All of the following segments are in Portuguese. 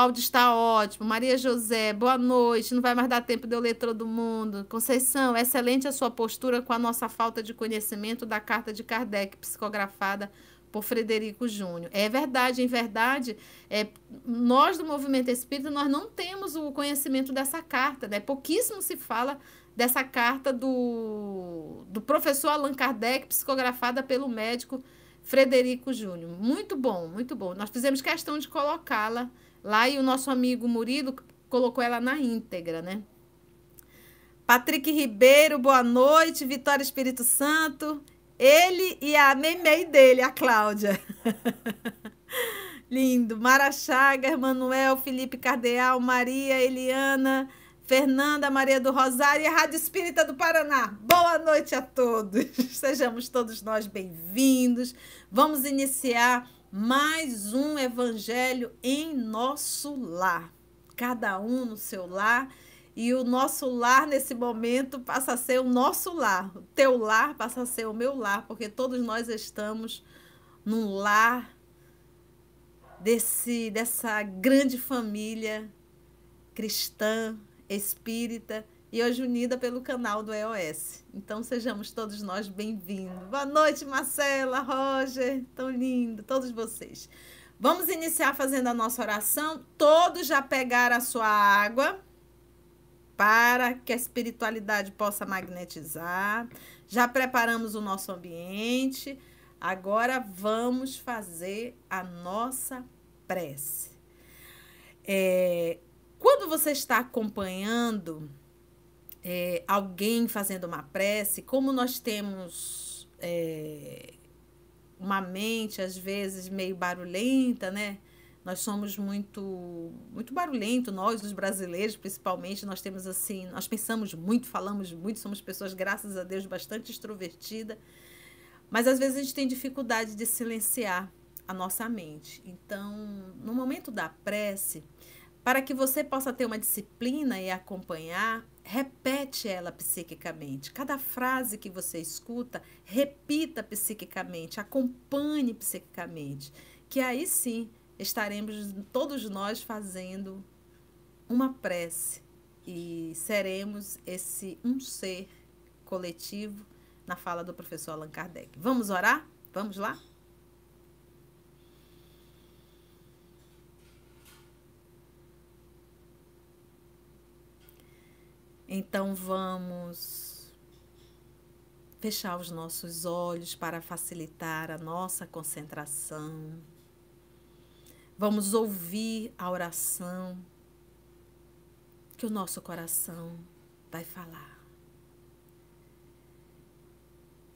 Áudio está ótimo. Maria José, boa noite. Não vai mais dar tempo de eu ler todo mundo. Conceição, excelente a sua postura com a nossa falta de conhecimento da carta de Kardec, psicografada por Frederico Júnior. É verdade, em verdade, é, nós do movimento espírita, nós não temos o conhecimento dessa carta, né? Pouquíssimo se fala dessa carta do, do professor Allan Kardec, psicografada pelo médico Frederico Júnior. Muito bom, muito bom. Nós fizemos questão de colocá-la lá e o nosso amigo Murilo colocou ela na íntegra, né? Patrick Ribeiro, boa noite. Vitória Espírito Santo. Ele e a memei dele, a Cláudia. Lindo. Mara Chagas, Manuel, Felipe Cardeal, Maria, Eliana, Fernanda, Maria do Rosário e a Rádio Espírita do Paraná. Boa noite a todos. Sejamos todos nós bem-vindos. Vamos iniciar mais um evangelho em nosso lar. Cada um no seu lar e o nosso lar nesse momento passa a ser o nosso lar. O teu lar passa a ser o meu lar, porque todos nós estamos num lar desse dessa grande família cristã, espírita e hoje unida pelo canal do EOS. Então sejamos todos nós bem-vindos. Boa noite, Marcela, Roger, tão lindo, todos vocês. Vamos iniciar fazendo a nossa oração. Todos já pegaram a sua água para que a espiritualidade possa magnetizar. Já preparamos o nosso ambiente. Agora vamos fazer a nossa prece. É, quando você está acompanhando é, alguém fazendo uma prece, como nós temos é, uma mente às vezes meio barulhenta, né? Nós somos muito muito barulhento, nós os brasileiros, principalmente, nós temos assim, nós pensamos muito, falamos muito, somos pessoas graças a Deus bastante extrovertida, mas às vezes a gente tem dificuldade de silenciar a nossa mente. Então, no momento da prece, para que você possa ter uma disciplina e acompanhar, repete ela psiquicamente. Cada frase que você escuta, repita psiquicamente, acompanhe psiquicamente, que aí sim estaremos todos nós fazendo uma prece e seremos esse um ser coletivo na fala do professor Allan Kardec. Vamos orar? Vamos lá? Então vamos fechar os nossos olhos para facilitar a nossa concentração. Vamos ouvir a oração que o nosso coração vai falar.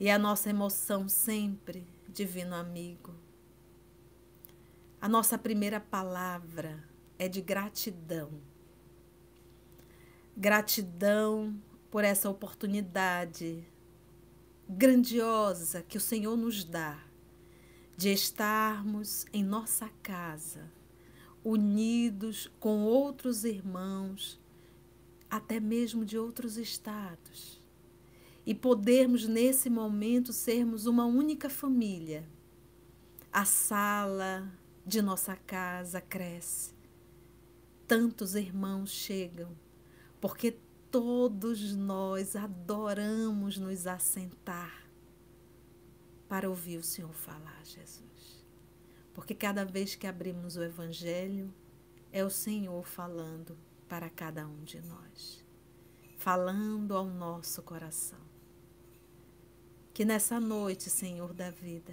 E a nossa emoção sempre, divino amigo. A nossa primeira palavra é de gratidão. Gratidão por essa oportunidade grandiosa que o Senhor nos dá de estarmos em nossa casa, unidos com outros irmãos, até mesmo de outros estados, e podermos nesse momento sermos uma única família. A sala de nossa casa cresce, tantos irmãos chegam, porque todos nós adoramos nos assentar para ouvir o Senhor falar, Jesus. Porque cada vez que abrimos o Evangelho, é o Senhor falando para cada um de nós, falando ao nosso coração. Que nessa noite, Senhor da vida,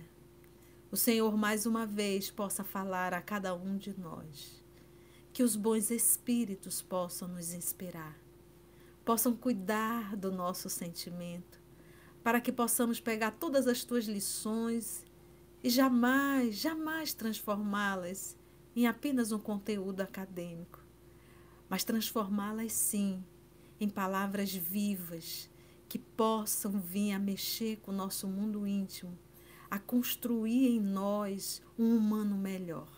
o Senhor mais uma vez possa falar a cada um de nós. Que os bons espíritos possam nos inspirar, possam cuidar do nosso sentimento, para que possamos pegar todas as tuas lições e jamais, jamais transformá-las em apenas um conteúdo acadêmico, mas transformá-las sim em palavras vivas que possam vir a mexer com o nosso mundo íntimo, a construir em nós um humano melhor.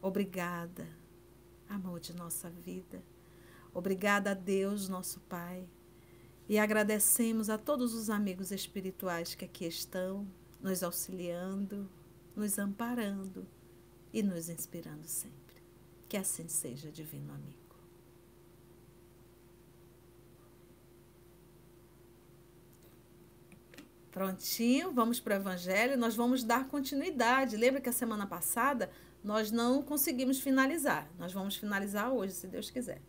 Obrigada, amor de nossa vida. Obrigada a Deus, nosso Pai e agradecemos a todos os amigos espirituais que aqui estão, nos auxiliando, nos amparando e nos inspirando sempre. Que assim seja, divino amigo. Prontinho, vamos para o Evangelho. Nós vamos dar continuidade. Lembra que a semana passada nós não conseguimos finalizar. Nós vamos finalizar hoje, se Deus quiser.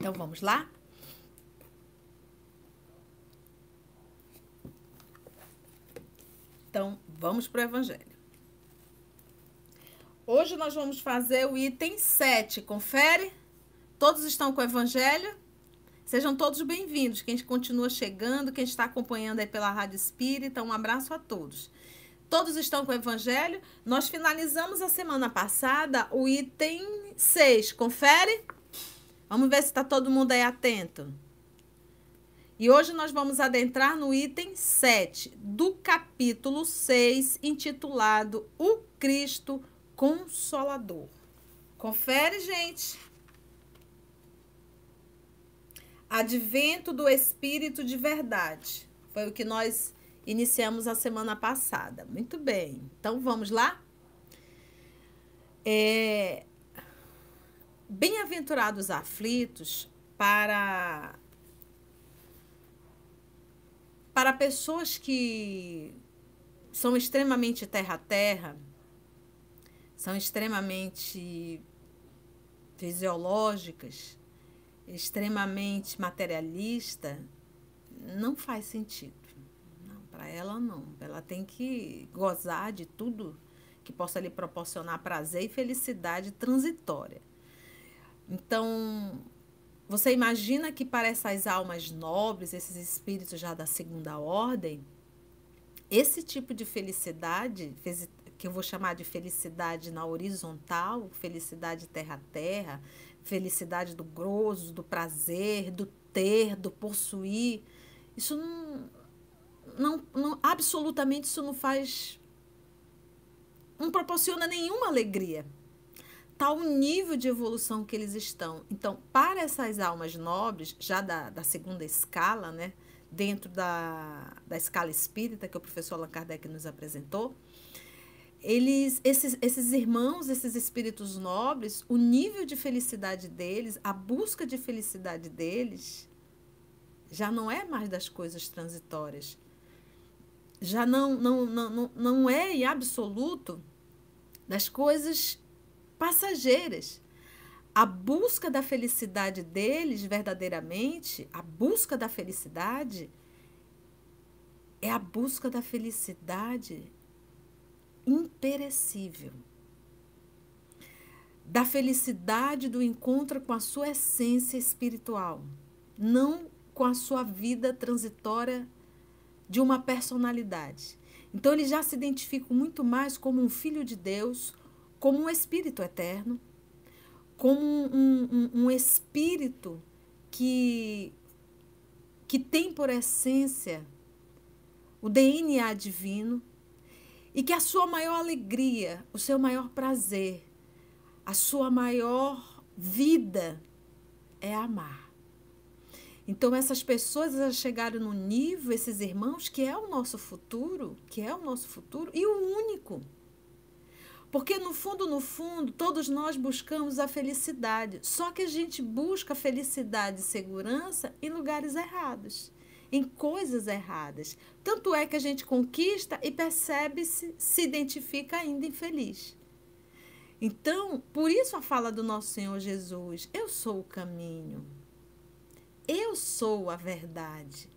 Então vamos lá? Então vamos para o Evangelho. Hoje nós vamos fazer o item 7. Confere? Todos estão com o Evangelho? Sejam todos bem-vindos. Quem continua chegando, quem está acompanhando aí pela Rádio Espírita, um abraço a todos. Todos estão com o Evangelho? Nós finalizamos a semana passada o item 6. Confere? Vamos ver se está todo mundo aí atento. E hoje nós vamos adentrar no item 7 do capítulo 6, intitulado O Cristo Consolador. Confere, gente. Advento do Espírito de Verdade. Foi o que nós iniciamos a semana passada. Muito bem. Então vamos lá? É... Bem-aventurados aflitos para para pessoas que são extremamente terra a terra são extremamente fisiológicas, extremamente materialista, não faz sentido. Para ela não. Ela tem que gozar de tudo que possa lhe proporcionar prazer e felicidade transitória. Então, você imagina que para essas almas nobres, esses espíritos já da segunda ordem, esse tipo de felicidade, que eu vou chamar de felicidade na horizontal, felicidade terra a terra, felicidade do grosso, do prazer, do ter, do possuir. Isso não, não, não absolutamente isso não faz não proporciona nenhuma alegria. Tal nível de evolução que eles estão. Então, para essas almas nobres, já da, da segunda escala, né, dentro da, da escala espírita que o professor Allan Kardec nos apresentou, eles, esses, esses irmãos, esses espíritos nobres, o nível de felicidade deles, a busca de felicidade deles, já não é mais das coisas transitórias. Já não, não, não, não é em absoluto das coisas passageiras. A busca da felicidade deles, verdadeiramente, a busca da felicidade, é a busca da felicidade imperecível. Da felicidade do encontro com a sua essência espiritual, não com a sua vida transitória de uma personalidade. Então ele já se identifica muito mais como um filho de Deus, como um espírito eterno, como um, um, um espírito que, que tem por essência o DNA divino e que a sua maior alegria, o seu maior prazer, a sua maior vida é amar. Então essas pessoas já chegaram no nível, esses irmãos, que é o nosso futuro, que é o nosso futuro e o único. Porque no fundo, no fundo, todos nós buscamos a felicidade. Só que a gente busca felicidade e segurança em lugares errados em coisas erradas. Tanto é que a gente conquista e percebe-se, se identifica ainda infeliz. Então, por isso a fala do nosso Senhor Jesus: Eu sou o caminho, eu sou a verdade,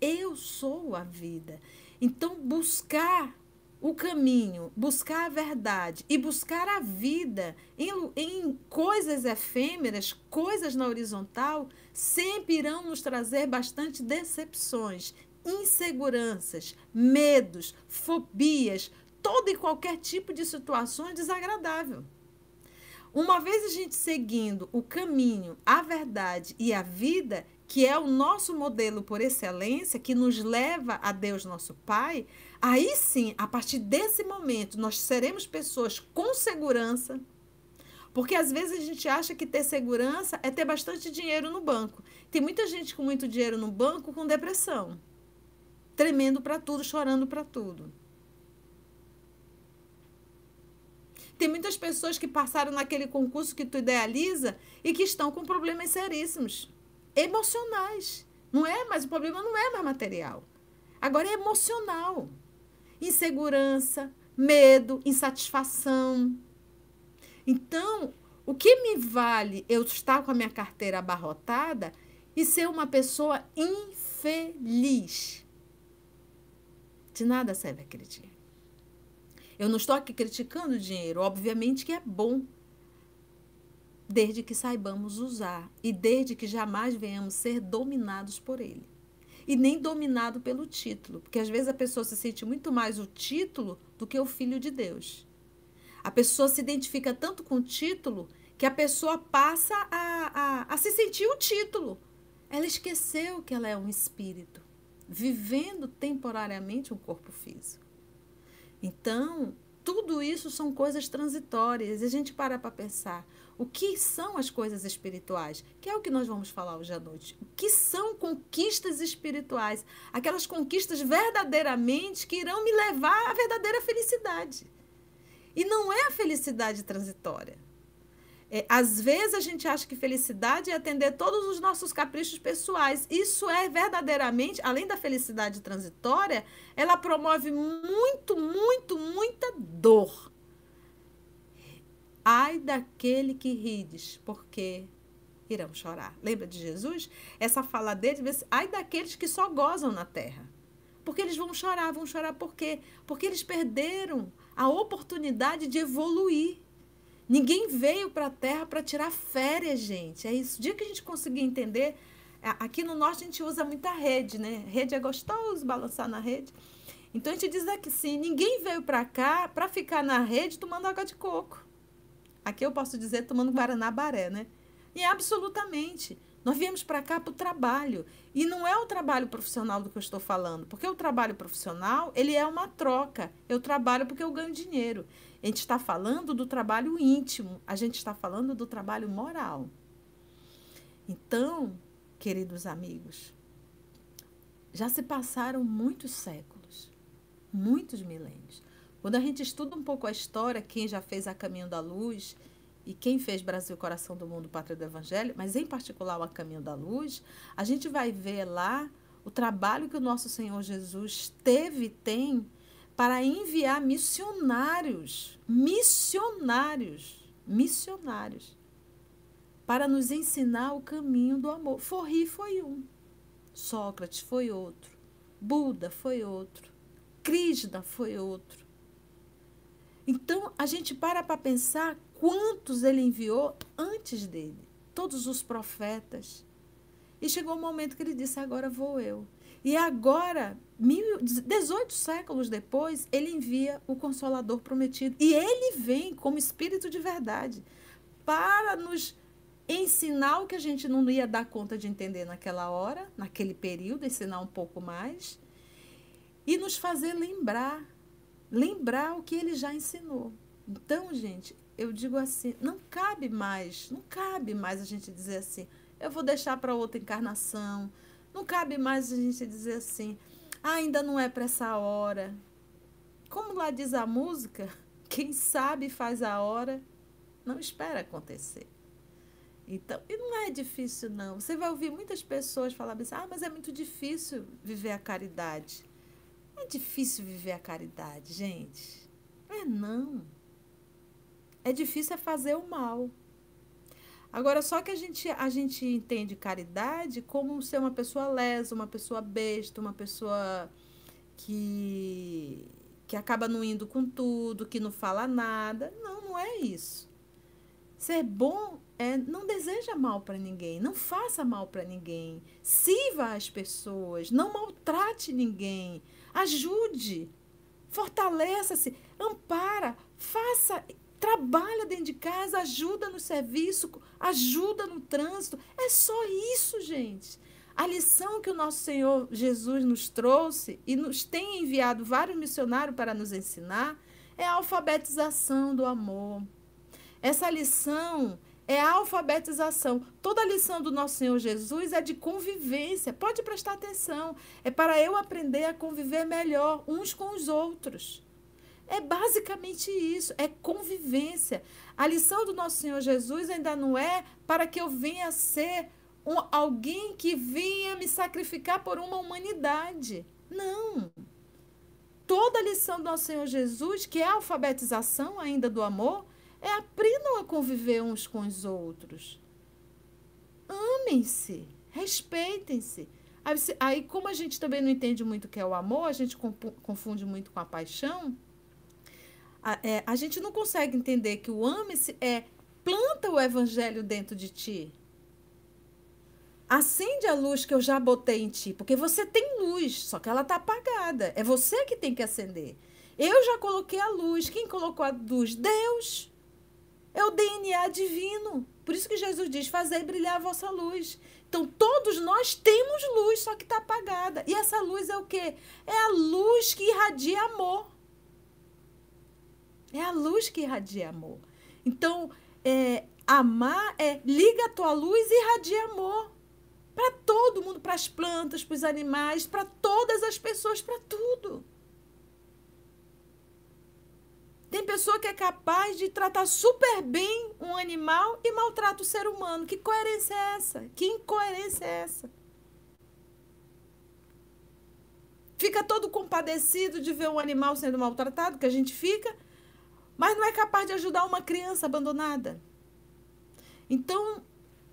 eu sou a vida. Então, buscar o caminho, buscar a verdade e buscar a vida em, em coisas efêmeras, coisas na horizontal, sempre irão nos trazer bastante decepções, inseguranças, medos, fobias, todo e qualquer tipo de situações desagradável. Uma vez a gente seguindo o caminho, a verdade e a vida, que é o nosso modelo por excelência, que nos leva a Deus nosso Pai, aí sim, a partir desse momento, nós seremos pessoas com segurança, porque às vezes a gente acha que ter segurança é ter bastante dinheiro no banco. Tem muita gente com muito dinheiro no banco com depressão. tremendo para tudo, chorando para tudo. Tem muitas pessoas que passaram naquele concurso que tu idealiza e que estão com problemas seríssimos, emocionais. Não é, mas o problema não é mais material. Agora é emocional. Insegurança, medo, insatisfação. Então, o que me vale eu estar com a minha carteira abarrotada e ser uma pessoa infeliz? De nada serve aquele dinheiro. Eu não estou aqui criticando o dinheiro, obviamente que é bom, desde que saibamos usar e desde que jamais venhamos ser dominados por ele. E nem dominado pelo título, porque às vezes a pessoa se sente muito mais o título do que o filho de Deus. A pessoa se identifica tanto com o título que a pessoa passa a, a, a se sentir o título. Ela esqueceu que ela é um espírito, vivendo temporariamente um corpo físico. Então, tudo isso são coisas transitórias. E a gente para para pensar. O que são as coisas espirituais? Que é o que nós vamos falar hoje à noite. O que são conquistas espirituais? Aquelas conquistas verdadeiramente que irão me levar à verdadeira felicidade. E não é a felicidade transitória. É, às vezes a gente acha que felicidade é atender todos os nossos caprichos pessoais. Isso é verdadeiramente, além da felicidade transitória, ela promove muito, muito, muita dor. Ai daquele que rides, porque irão chorar. Lembra de Jesus? Essa fala dele, ai daqueles que só gozam na terra. Porque eles vão chorar, vão chorar por quê? Porque eles perderam a oportunidade de evoluir Ninguém veio para a Terra para tirar férias, gente. É isso. O dia que a gente conseguir entender, aqui no norte a gente usa muita rede, né? Rede é gostoso, balançar na rede. Então a gente diz aqui sim, ninguém veio para cá para ficar na rede tomando água de coco. Aqui eu posso dizer tomando guaraná baré, né? E absolutamente. Nós viemos para cá para o trabalho. E não é o trabalho profissional do que eu estou falando, porque o trabalho profissional, ele é uma troca. Eu trabalho porque eu ganho dinheiro. A gente está falando do trabalho íntimo, a gente está falando do trabalho moral. Então, queridos amigos, já se passaram muitos séculos, muitos milênios. Quando a gente estuda um pouco a história, quem já fez a Caminho da Luz e quem fez Brasil Coração do Mundo, Pátria do Evangelho, mas em particular o A Caminho da Luz, a gente vai ver lá o trabalho que o nosso Senhor Jesus teve e tem para enviar missionários, missionários, missionários, para nos ensinar o caminho do amor. Forri foi um, Sócrates foi outro, Buda foi outro, Krishna foi outro. Então a gente para para pensar quantos ele enviou antes dele, todos os profetas. E chegou o um momento que ele disse: Agora vou eu. E agora, 18 séculos depois, ele envia o Consolador prometido. E ele vem como Espírito de verdade para nos ensinar o que a gente não ia dar conta de entender naquela hora, naquele período, ensinar um pouco mais, e nos fazer lembrar, lembrar o que ele já ensinou. Então, gente, eu digo assim, não cabe mais, não cabe mais a gente dizer assim, eu vou deixar para outra encarnação, não cabe mais a gente dizer assim, ah, ainda não é para essa hora. Como lá diz a música, quem sabe faz a hora, não espera acontecer. Então, e não é difícil, não. Você vai ouvir muitas pessoas falar assim, ah, mas é muito difícil viver a caridade. É difícil viver a caridade, gente. É não. É difícil é fazer o mal. Agora, só que a gente, a gente entende caridade como ser uma pessoa lesa, uma pessoa besta, uma pessoa que, que acaba não indo com tudo, que não fala nada. Não, não é isso. Ser bom é não deseja mal para ninguém, não faça mal para ninguém, sirva as pessoas, não maltrate ninguém, ajude, fortaleça-se, ampara, faça trabalha dentro de casa, ajuda no serviço, ajuda no trânsito. É só isso, gente. A lição que o nosso Senhor Jesus nos trouxe e nos tem enviado vários missionários para nos ensinar é a alfabetização do amor. Essa lição É a alfabetização. Toda a lição do nosso Senhor Jesus é de convivência. Pode prestar atenção. É para eu aprender a conviver melhor uns com os outros. É basicamente isso, é convivência. A lição do nosso Senhor Jesus ainda não é para que eu venha ser um, alguém que venha me sacrificar por uma humanidade. Não. Toda a lição do nosso Senhor Jesus, que é a alfabetização ainda do amor, é aprendam a conviver uns com os outros. Amem-se, respeitem-se. Aí, aí, como a gente também não entende muito o que é o amor, a gente confunde muito com a paixão a, é, a gente não consegue entender que o ame-se é planta o evangelho dentro de ti. Acende a luz que eu já botei em ti, porque você tem luz, só que ela está apagada. É você que tem que acender. Eu já coloquei a luz. Quem colocou a luz? Deus. É o DNA divino. Por isso que Jesus diz: Fazei brilhar a vossa luz. Então, todos nós temos luz, só que está apagada. E essa luz é o quê? É a luz que irradia amor. É a luz que irradia amor. Então, é, amar é liga a tua luz e irradia amor. Para todo mundo, para as plantas, para os animais, para todas as pessoas, para tudo. Tem pessoa que é capaz de tratar super bem um animal e maltrata o ser humano. Que coerência é essa? Que incoerência é essa? Fica todo compadecido de ver um animal sendo maltratado, que a gente fica, mas não é capaz de ajudar uma criança abandonada. Então,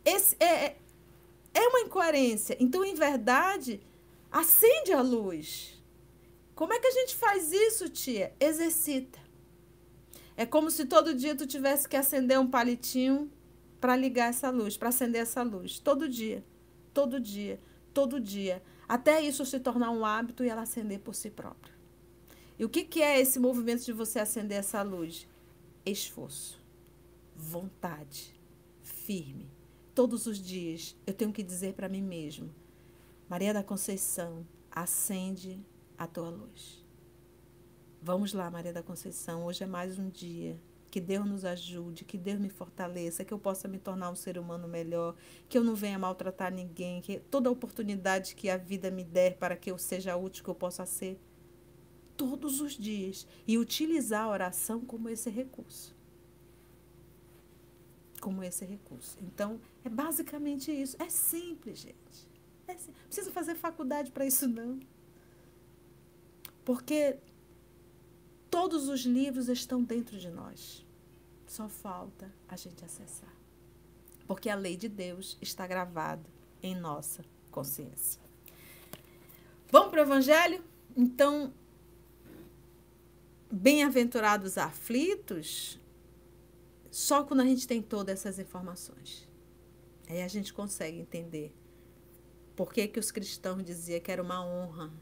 esse é, é, é uma incoerência. Então, em verdade, acende a luz. Como é que a gente faz isso, tia? Exercita. É como se todo dia tu tivesse que acender um palitinho para ligar essa luz, para acender essa luz. Todo dia. Todo dia. Todo dia. Até isso se tornar um hábito e ela acender por si própria. E o que, que é esse movimento de você acender essa luz? Esforço, vontade, firme. Todos os dias eu tenho que dizer para mim mesmo: Maria da Conceição, acende a tua luz. Vamos lá, Maria da Conceição, hoje é mais um dia. Que Deus nos ajude, que Deus me fortaleça, que eu possa me tornar um ser humano melhor, que eu não venha maltratar ninguém, que toda oportunidade que a vida me der para que eu seja útil, que eu possa ser todos os dias e utilizar a oração como esse recurso. Como esse recurso. Então, é basicamente isso. É simples, gente. É simples. Não precisa fazer faculdade para isso, não. Porque todos os livros estão dentro de nós. Só falta a gente acessar. Porque a lei de Deus está gravada em nossa consciência. Vamos para o Evangelho? Então, bem-aventurados aflitos, só quando a gente tem todas essas informações. Aí a gente consegue entender por que, que os cristãos diziam que era uma honra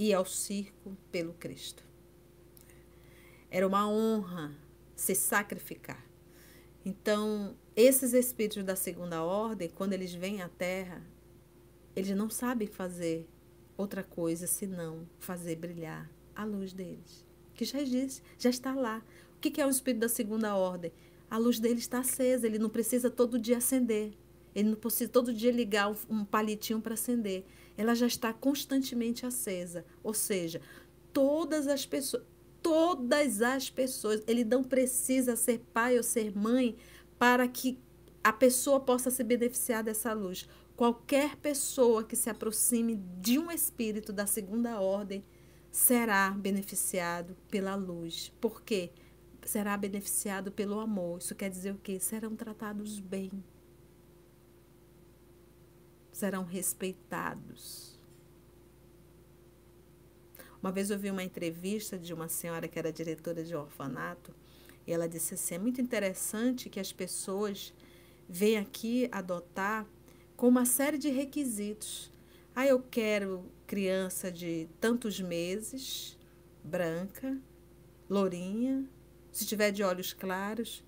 ir ao circo pelo Cristo. Era uma honra se sacrificar. Então, esses espíritos da segunda ordem, quando eles vêm à Terra, eles não sabem fazer outra coisa senão fazer brilhar a luz deles. Que já existe, já está lá. O que é o espírito da segunda ordem? A luz dele está acesa, ele não precisa todo dia acender. Ele não precisa todo dia ligar um palitinho para acender. Ela já está constantemente acesa. Ou seja, todas as pessoas, todas as pessoas, ele não precisa ser pai ou ser mãe para que a pessoa possa se beneficiar dessa luz. Qualquer pessoa que se aproxime de um espírito da segunda ordem, será beneficiado pela luz. Por quê? Será beneficiado pelo amor. Isso quer dizer o quê? Serão tratados bem. Serão respeitados. Uma vez eu vi uma entrevista de uma senhora que era diretora de orfanato, e ela disse assim: é muito interessante que as pessoas venham aqui adotar com uma série de requisitos. Ah, eu quero criança de tantos meses, branca, lourinha, se tiver de olhos claros.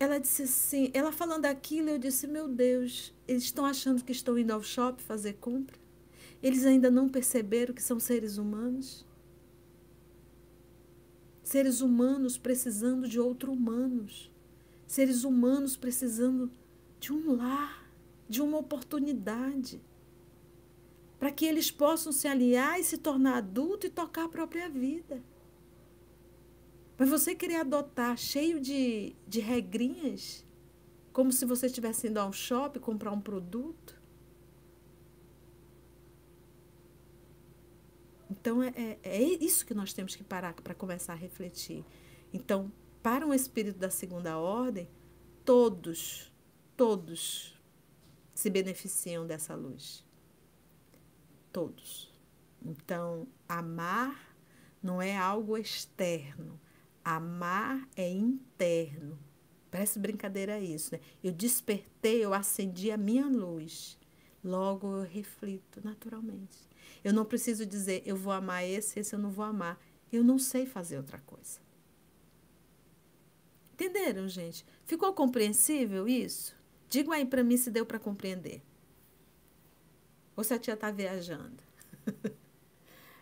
Ela disse assim, ela falando aquilo, eu disse, meu Deus, eles estão achando que estão indo ao shopping fazer compra? Eles ainda não perceberam que são seres humanos? seres humanos precisando de outros humanos, seres humanos precisando de um lar, de uma oportunidade, para que eles possam se aliar e se tornar adulto e tocar a própria vida. Mas você querer adotar cheio de, de regrinhas, como se você estivesse indo ao shopping comprar um produto. Então, é, é, é isso que nós temos que parar para começar a refletir. Então, para um espírito da segunda ordem, todos, todos se beneficiam dessa luz. Todos. Então, amar não é algo externo, Amar é interno. Parece brincadeira isso, né? Eu despertei, eu acendi a minha luz. Logo eu reflito naturalmente. Eu não preciso dizer, eu vou amar esse, esse eu não vou amar. Eu não sei fazer outra coisa. Entenderam, gente? Ficou compreensível isso? Digam aí para mim se deu para compreender. Ou se a tia está viajando.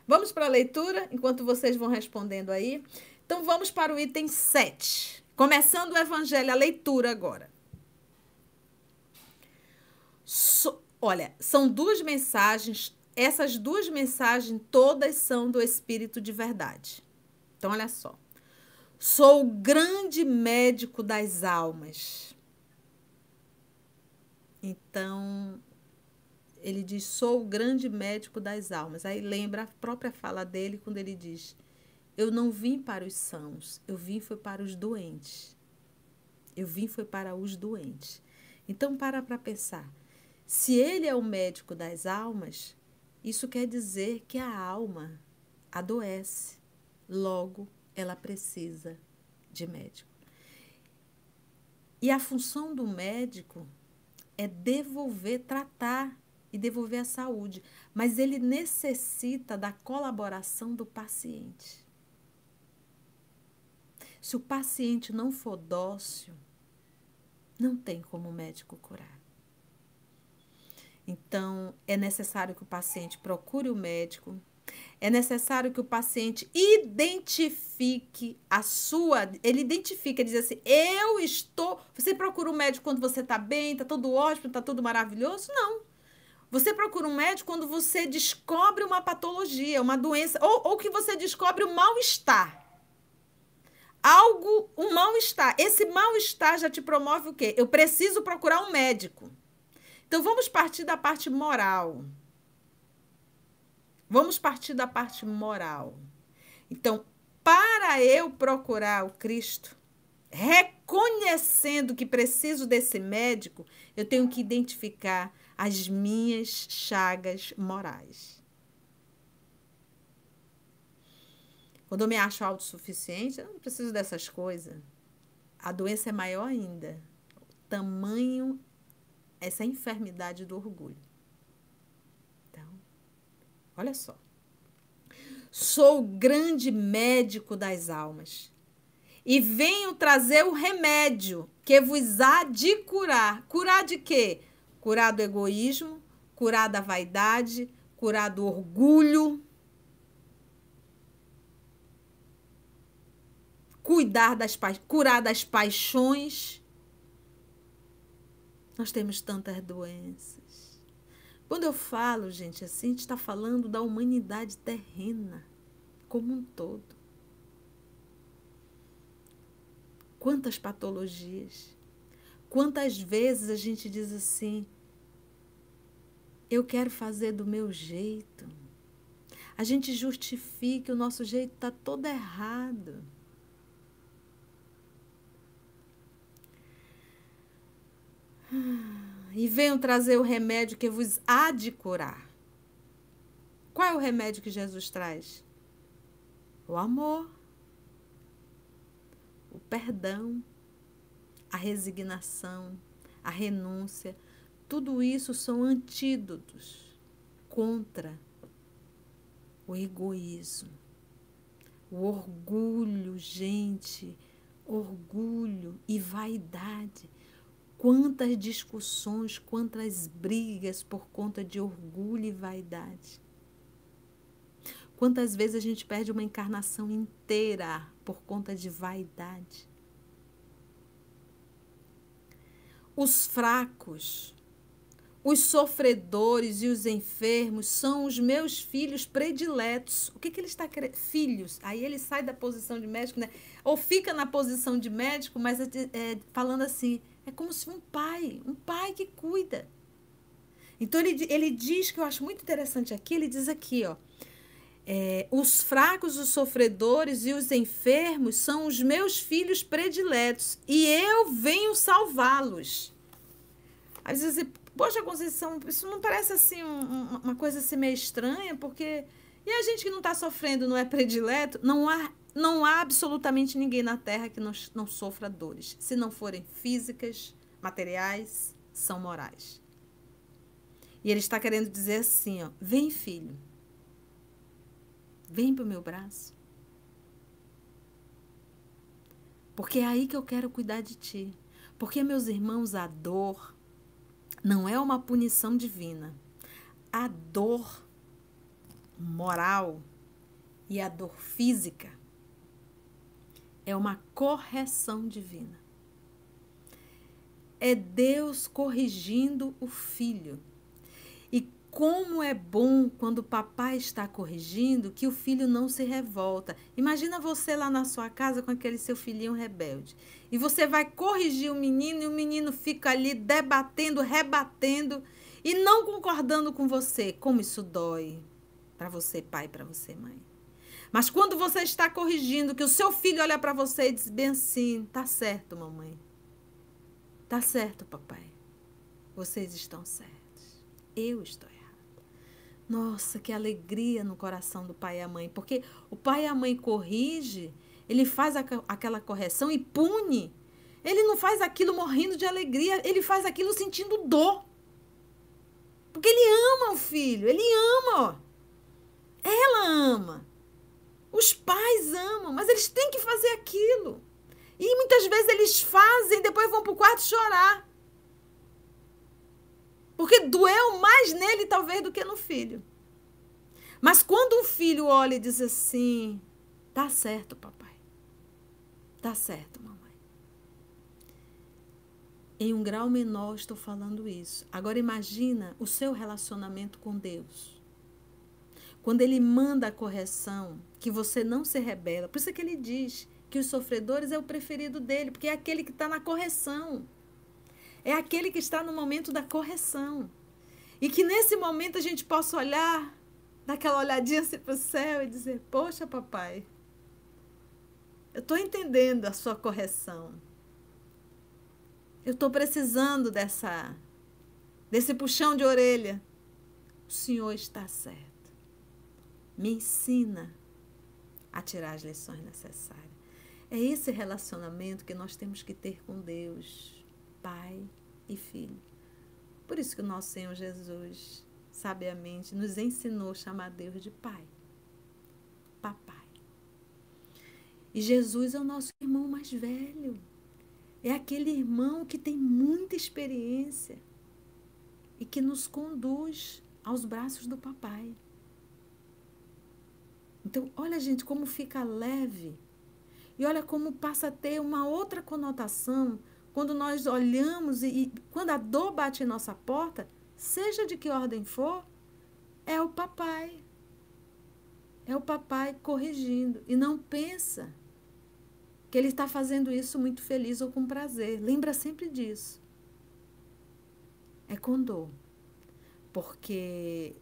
Vamos para a leitura, enquanto vocês vão respondendo aí. Então vamos para o item 7. Começando o evangelho, a leitura agora. So, olha, são duas mensagens. Essas duas mensagens todas são do Espírito de verdade. Então, olha só. Sou o grande médico das almas. Então, ele diz: Sou o grande médico das almas. Aí lembra a própria fala dele quando ele diz: eu não vim para os sãos, eu vim foi para os doentes. Eu vim foi para os doentes. Então para para pensar. Se ele é o médico das almas, isso quer dizer que a alma adoece. Logo, ela precisa de médico. E a função do médico é devolver, tratar e devolver a saúde, mas ele necessita da colaboração do paciente. Se o paciente não for dócil, não tem como o médico curar. Então, é necessário que o paciente procure o médico, é necessário que o paciente identifique a sua. Ele identifica, diz assim: eu estou. Você procura um médico quando você está bem, está tudo ótimo, está tudo maravilhoso? Não. Você procura um médico quando você descobre uma patologia, uma doença, ou, ou que você descobre o mal-estar algo, um mal-estar. Esse mal-estar já te promove o quê? Eu preciso procurar um médico. Então vamos partir da parte moral. Vamos partir da parte moral. Então, para eu procurar o Cristo, reconhecendo que preciso desse médico, eu tenho que identificar as minhas chagas morais. Quando eu me acho autossuficiente, eu não preciso dessas coisas. A doença é maior ainda. O tamanho, essa enfermidade do orgulho. Então, olha só. Sou o grande médico das almas e venho trazer o remédio que vos há de curar. Curar de quê? Curar do egoísmo, curar da vaidade, curar do orgulho cuidar das curar das paixões. Nós temos tantas doenças. Quando eu falo, gente, assim, a gente está falando da humanidade terrena como um todo. Quantas patologias. Quantas vezes a gente diz assim: eu quero fazer do meu jeito. A gente justifica, o nosso jeito está todo errado. E venham trazer o remédio que vos há de curar. Qual é o remédio que Jesus traz? O amor, o perdão, a resignação, a renúncia. Tudo isso são antídotos contra o egoísmo, o orgulho, gente, orgulho e vaidade Quantas discussões, quantas brigas por conta de orgulho e vaidade. Quantas vezes a gente perde uma encarnação inteira por conta de vaidade? Os fracos, os sofredores e os enfermos são os meus filhos prediletos. O que, que ele está querendo? Filhos. Aí ele sai da posição de médico, né? Ou fica na posição de médico, mas é, é, falando assim, é como se um pai, um pai que cuida. Então ele, ele diz que eu acho muito interessante aqui, ele diz aqui, ó. É, os fracos, os sofredores e os enfermos são os meus filhos prediletos e eu venho salvá-los. Às vezes, poxa, Conceição, isso não parece assim um, uma coisa assim meio estranha, porque. E a gente que não está sofrendo não é predileto? Não há, não há absolutamente ninguém na Terra que não, não sofra dores. Se não forem físicas, materiais, são morais. E ele está querendo dizer assim: ó, vem, filho Vem para o meu braço. Porque é aí que eu quero cuidar de ti. Porque, meus irmãos, a dor não é uma punição divina. A dor moral e a dor física é uma correção divina. É Deus corrigindo o filho como é bom quando o papai está corrigindo que o filho não se revolta. Imagina você lá na sua casa com aquele seu filhinho rebelde. E você vai corrigir o menino e o menino fica ali debatendo, rebatendo e não concordando com você. Como isso dói para você, pai, para você, mãe. Mas quando você está corrigindo, que o seu filho olha para você e diz bem assim: tá certo, mamãe. Tá certo, papai. Vocês estão certos. Eu estou nossa, que alegria no coração do pai e a mãe, porque o pai e a mãe corrige, ele faz aquela correção e pune. Ele não faz aquilo morrendo de alegria, ele faz aquilo sentindo dor. Porque ele ama o filho, ele ama. Ela ama. Os pais amam, mas eles têm que fazer aquilo. E muitas vezes eles fazem, depois vão para o quarto chorar. Porque doeu mais nele, talvez, do que no filho. Mas quando o filho olha e diz assim: tá certo, papai. Tá certo, mamãe. Em um grau menor estou falando isso. Agora imagina o seu relacionamento com Deus. Quando ele manda a correção, que você não se rebela. Por isso é que ele diz que os sofredores é o preferido dele, porque é aquele que está na correção. É aquele que está no momento da correção. E que nesse momento a gente possa olhar, dar aquela olhadinha assim para o céu e dizer: Poxa, papai, eu estou entendendo a sua correção. Eu estou precisando dessa, desse puxão de orelha. O Senhor está certo. Me ensina a tirar as lições necessárias. É esse relacionamento que nós temos que ter com Deus, Pai e filho. Por isso que o nosso Senhor Jesus, sabiamente, nos ensinou a chamar Deus de Pai, Papai. E Jesus é o nosso irmão mais velho. É aquele irmão que tem muita experiência e que nos conduz aos braços do papai. Então, olha, gente, como fica leve. E olha como passa a ter uma outra conotação quando nós olhamos e, e quando a dor bate em nossa porta, seja de que ordem for, é o papai. É o papai corrigindo. E não pensa que ele está fazendo isso muito feliz ou com prazer. Lembra sempre disso. É com dor. Porque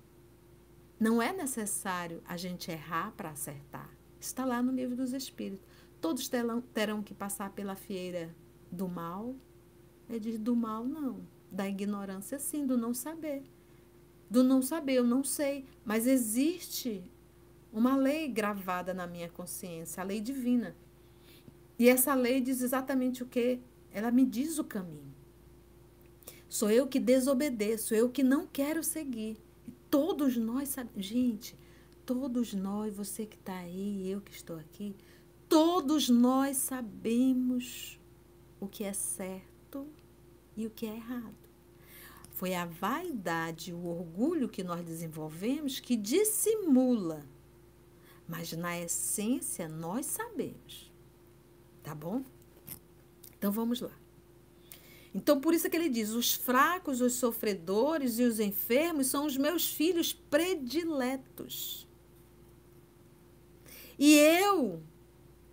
não é necessário a gente errar para acertar. Está lá no livro dos Espíritos. Todos terão, terão que passar pela fieira do mal? Ele diz: do mal não. Da ignorância, sim, do não saber. Do não saber, eu não sei. Mas existe uma lei gravada na minha consciência, a lei divina. E essa lei diz exatamente o que? Ela me diz o caminho. Sou eu que desobedeço, eu que não quero seguir. Todos nós sabemos. Gente, todos nós, você que está aí, eu que estou aqui, todos nós sabemos o que é certo e o que é errado. Foi a vaidade, o orgulho que nós desenvolvemos que dissimula Mas na essência nós sabemos. Tá bom? Então vamos lá. Então por isso que ele diz: os fracos, os sofredores e os enfermos são os meus filhos prediletos. E eu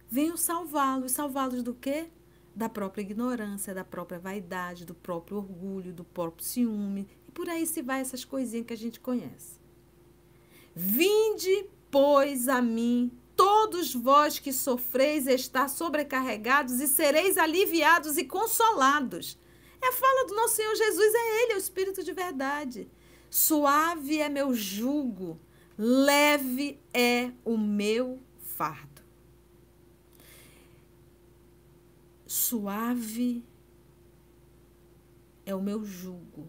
venho salvá-los. Salvá-los do quê? Da própria ignorância, da própria vaidade, do próprio orgulho, do próprio ciúme. E por aí se vai essas coisinhas que a gente conhece. Vinde, pois, a mim, todos vós que sofreis estar sobrecarregados e sereis aliviados e consolados. É a fala do nosso Senhor Jesus, é Ele, é o Espírito de verdade. Suave é meu jugo, leve é o meu fardo. Suave é o meu jugo.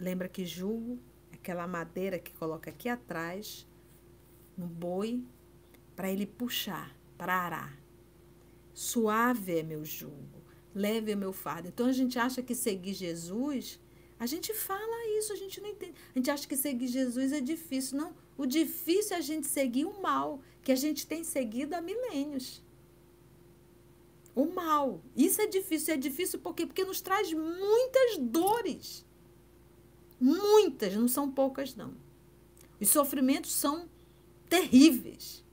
Lembra que jugo aquela madeira que coloca aqui atrás no boi para ele puxar, para arar. Suave é meu jugo, leve é meu fardo. Então a gente acha que seguir Jesus, a gente fala isso, a gente não entende. A gente acha que seguir Jesus é difícil. Não, o difícil é a gente seguir o mal, que a gente tem seguido há milênios. O mal. Isso é difícil. É difícil por quê? Porque nos traz muitas dores. Muitas, não são poucas, não. Os sofrimentos são terríveis.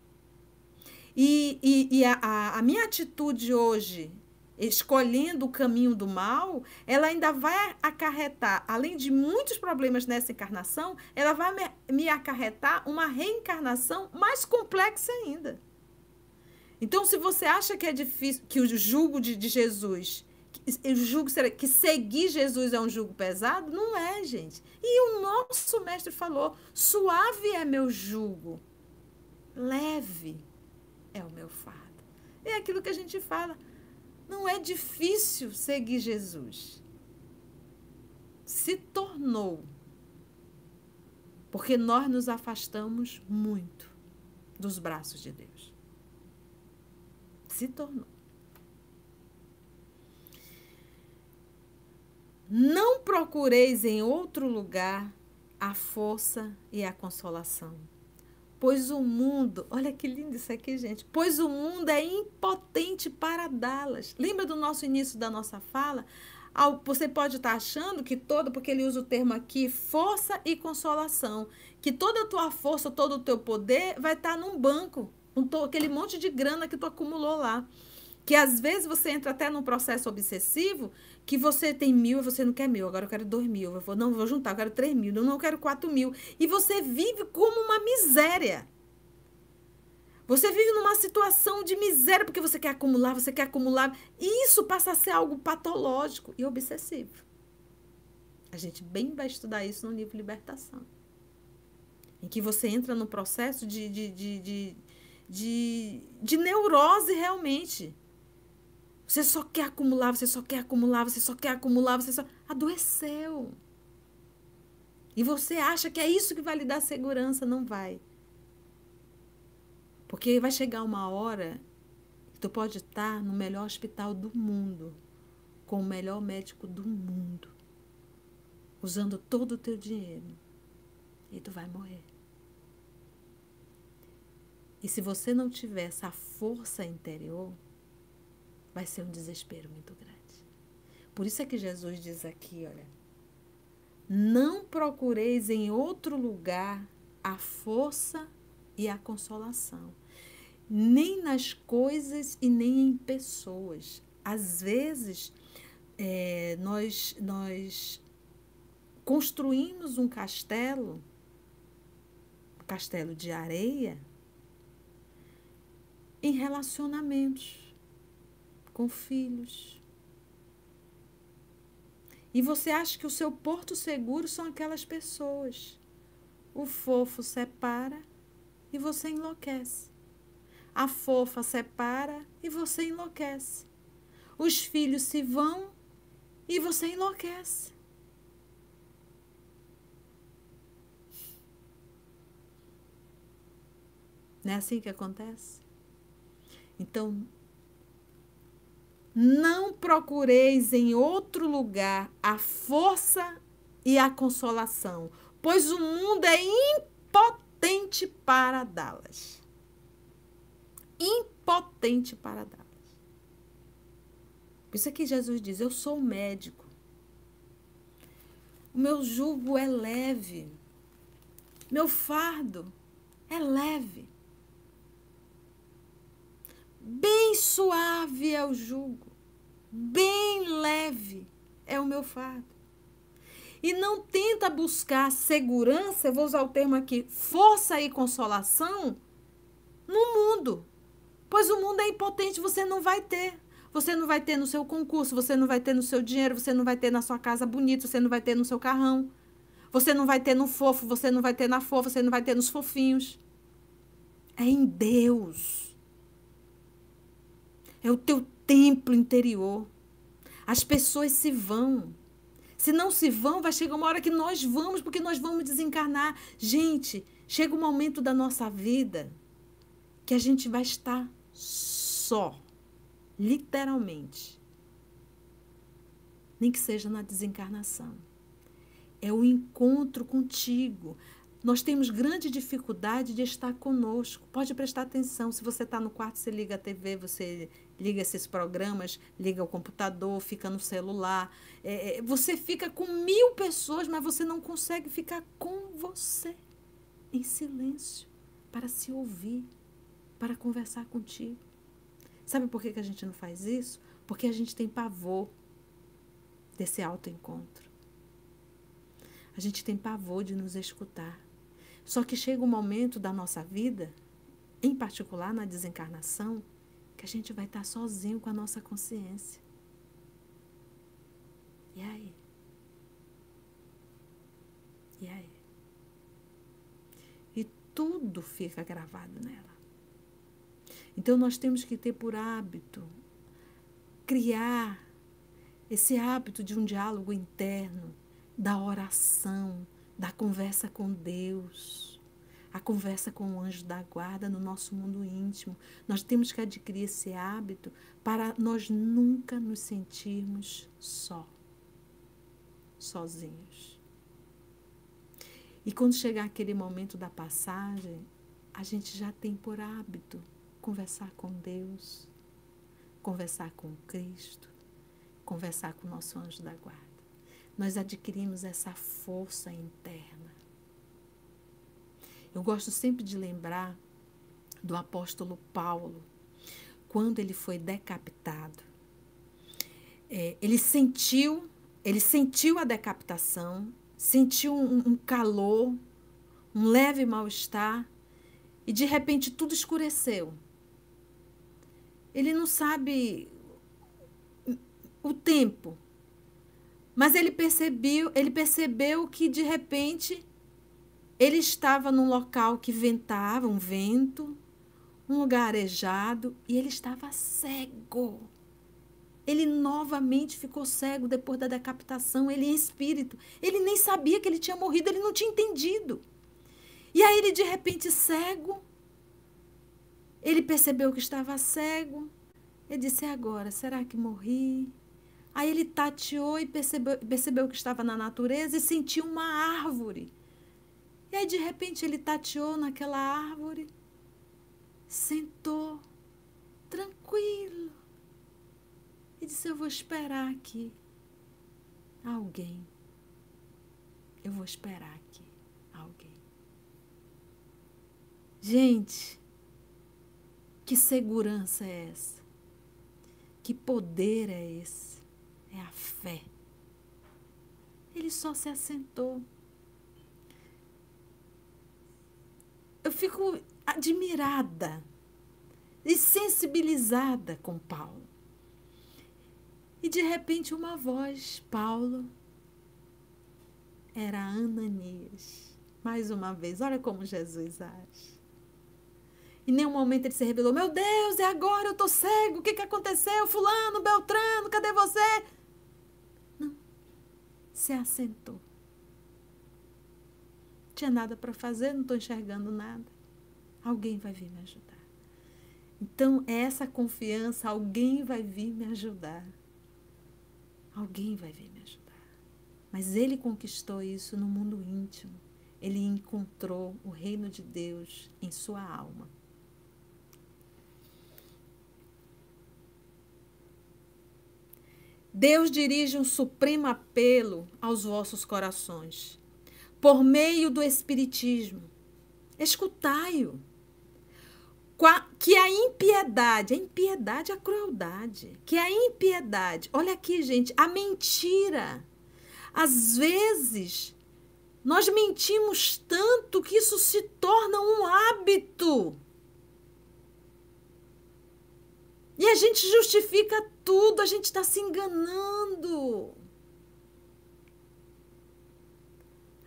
E, e, e a, a, minha atitude hoje, escolhendo o caminho do mal, ela ainda vai acarretar, além de muitos problemas nessa encarnação, ela vai me, acarretar uma reencarnação mais complexa ainda. Então, se você acha que é difícil, que o jugo de, de Jesus o jugo que seguir Jesus é um jugo pesado? Não é, gente. E o nosso mestre falou: suave é meu jugo, leve é o meu fardo. É aquilo que a gente fala. Não é difícil seguir Jesus. Se tornou. Porque nós nos afastamos muito dos braços de Deus. Se tornou. Não procureis em outro lugar a força e a consolação. Pois o mundo, olha que lindo isso aqui, gente. Pois o mundo é impotente para dá-las. Lembra do nosso início da nossa fala? Você pode estar achando que todo, porque ele usa o termo aqui, força e consolação, que toda a tua força, todo o teu poder vai estar num banco, aquele monte de grana que tu acumulou lá. Que às vezes você entra até num processo obsessivo que você tem mil e você não quer mil, agora eu quero dois mil. Eu vou, não, vou juntar, eu quero três mil, não, eu quero quatro mil. E você vive como uma miséria. Você vive numa situação de miséria porque você quer acumular, você quer acumular. E isso passa a ser algo patológico e obsessivo. A gente bem vai estudar isso no livro Libertação. Em que você entra no processo de, de, de, de, de neurose realmente. Você só quer acumular, você só quer acumular, você só quer acumular, você só. Adoeceu. E você acha que é isso que vai lhe dar segurança? Não vai. Porque vai chegar uma hora que tu pode estar no melhor hospital do mundo, com o melhor médico do mundo, usando todo o teu dinheiro. E tu vai morrer. E se você não tiver essa força interior, vai ser um desespero muito grande. Por isso é que Jesus diz aqui, olha, não procureis em outro lugar a força e a consolação, nem nas coisas e nem em pessoas. Às vezes, é, nós, nós construímos um castelo, um castelo de areia, em relacionamentos com filhos. E você acha que o seu porto seguro são aquelas pessoas. O fofo separa e você enlouquece. A fofa separa e você enlouquece. Os filhos se vão e você enlouquece. Não é assim que acontece? Então, não procureis em outro lugar a força e a consolação, pois o mundo é impotente para dá-las. Impotente para dá-las. Por isso é que Jesus diz: Eu sou médico. O meu jugo é leve. Meu fardo é leve. Bem suave é o jugo, bem leve é o meu fardo. E não tenta buscar segurança, eu vou usar o termo aqui, força e consolação no mundo. Pois o mundo é impotente, você não vai ter. Você não vai ter no seu concurso, você não vai ter no seu dinheiro, você não vai ter na sua casa bonita, você não vai ter no seu carrão. Você não vai ter no fofo, você não vai ter na fofa, você não vai ter nos fofinhos. É em Deus. É o teu templo interior. As pessoas se vão. Se não se vão, vai chegar uma hora que nós vamos, porque nós vamos desencarnar. Gente, chega um momento da nossa vida que a gente vai estar só. Literalmente. Nem que seja na desencarnação. É o encontro contigo. Nós temos grande dificuldade de estar conosco. Pode prestar atenção. Se você está no quarto, você liga a TV, você liga esses programas, liga o computador, fica no celular. É, é, você fica com mil pessoas, mas você não consegue ficar com você, em silêncio, para se ouvir, para conversar contigo. Sabe por que, que a gente não faz isso? Porque a gente tem pavor desse autoencontro. A gente tem pavor de nos escutar. Só que chega um momento da nossa vida, em particular na desencarnação, que a gente vai estar sozinho com a nossa consciência. E aí? E aí? E tudo fica gravado nela. Então nós temos que ter por hábito criar esse hábito de um diálogo interno, da oração, da conversa com Deus a conversa com o anjo da guarda no nosso mundo íntimo. Nós temos que adquirir esse hábito para nós nunca nos sentirmos só, sozinhos. E quando chegar aquele momento da passagem, a gente já tem por hábito conversar com Deus, conversar com Cristo, conversar com o nosso anjo da guarda. Nós adquirimos essa força interna eu gosto sempre de lembrar do apóstolo Paulo, quando ele foi decapitado. É, ele sentiu, ele sentiu a decapitação, sentiu um, um calor, um leve mal-estar, e de repente tudo escureceu. Ele não sabe o tempo, mas ele percebeu, ele percebeu que de repente ele estava num local que ventava, um vento, um lugar arejado, e ele estava cego. Ele novamente ficou cego depois da decapitação, ele em espírito. Ele nem sabia que ele tinha morrido, ele não tinha entendido. E aí ele de repente cego, ele percebeu que estava cego. Ele disse: agora, será que morri? Aí ele tateou e percebeu, percebeu que estava na natureza e sentiu uma árvore. E aí, de repente, ele tateou naquela árvore, sentou, tranquilo, e disse: Eu vou esperar aqui alguém. Eu vou esperar aqui alguém. Gente, que segurança é essa? Que poder é esse? É a fé. Ele só se assentou. eu fico admirada e sensibilizada com Paulo. E de repente uma voz, Paulo, era Ananias. Mais uma vez, olha como Jesus age. Em nenhum momento ele se revelou: Meu Deus, é agora, eu estou cego, o que, que aconteceu? Fulano, Beltrano, cadê você? Se assentou tinha nada para fazer, não estou enxergando nada. Alguém vai vir me ajudar. Então, é essa confiança, alguém vai vir me ajudar. Alguém vai vir me ajudar. Mas ele conquistou isso no mundo íntimo. ele encontrou o reino de Deus em sua alma. Deus dirige um supremo apelo aos vossos corações, por meio do Espiritismo. Escutai-o. Que a impiedade, a impiedade, a crueldade, que a impiedade, olha aqui, gente, a mentira. Às vezes, nós mentimos tanto que isso se torna um hábito. E a gente justifica tudo, a gente está se enganando.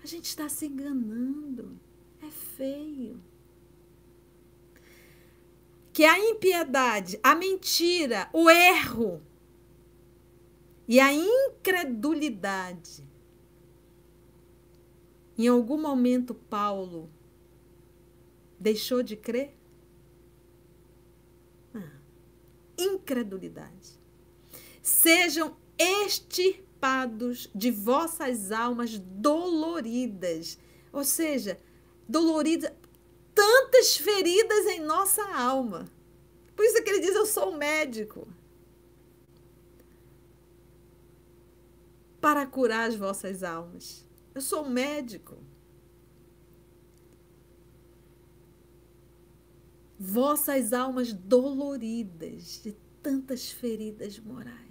A gente está se enganando. É feio. Que a impiedade, a mentira, o erro e a incredulidade. Em algum momento, Paulo deixou de crer? Ah, incredulidade sejam extirpados de vossas almas doloridas. Ou seja, doloridas, tantas feridas em nossa alma. Por isso que ele diz: Eu sou médico. Para curar as vossas almas. Eu sou médico. Vossas almas doloridas de tantas feridas morais.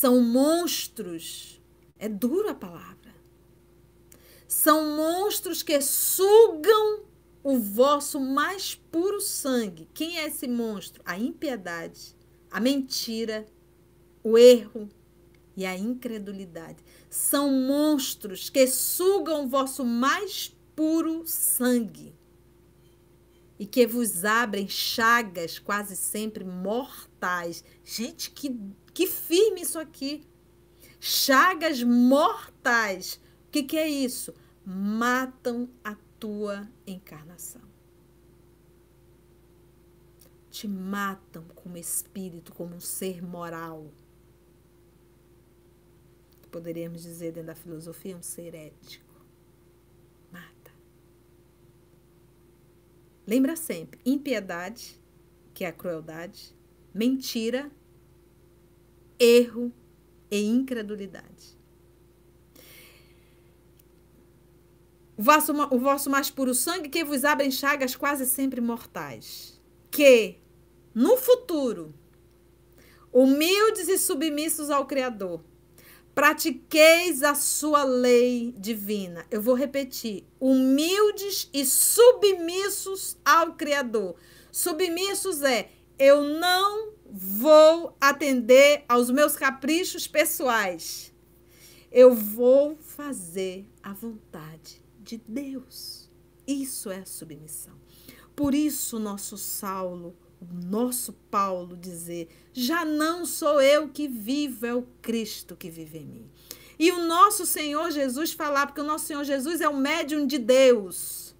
São monstros. É dura a palavra. São monstros que sugam o vosso mais puro sangue. Quem é esse monstro? A impiedade, a mentira, o erro e a incredulidade. São monstros que sugam o vosso mais puro sangue e que vos abrem chagas quase sempre mortais. Gente, que que firme isso aqui. Chagas mortais. O que, que é isso? Matam a tua encarnação. Te matam como espírito, como um ser moral. Poderíamos dizer dentro da filosofia, um ser ético. Lembra sempre: impiedade, que é a crueldade, mentira, erro e incredulidade. O vosso, o vosso mais puro sangue que vos abre chagas quase sempre mortais. Que, no futuro, humildes e submissos ao Criador, pratiqueis a sua lei divina. Eu vou repetir: humildes e submissos ao Criador. Submissos é eu não vou atender aos meus caprichos pessoais. Eu vou fazer a vontade de Deus. Isso é a submissão. Por isso, nosso Saulo, o nosso Paulo dizer: já não sou eu que vivo, é o Cristo que vive em mim. E o nosso Senhor Jesus falar, porque o nosso Senhor Jesus é o médium de Deus.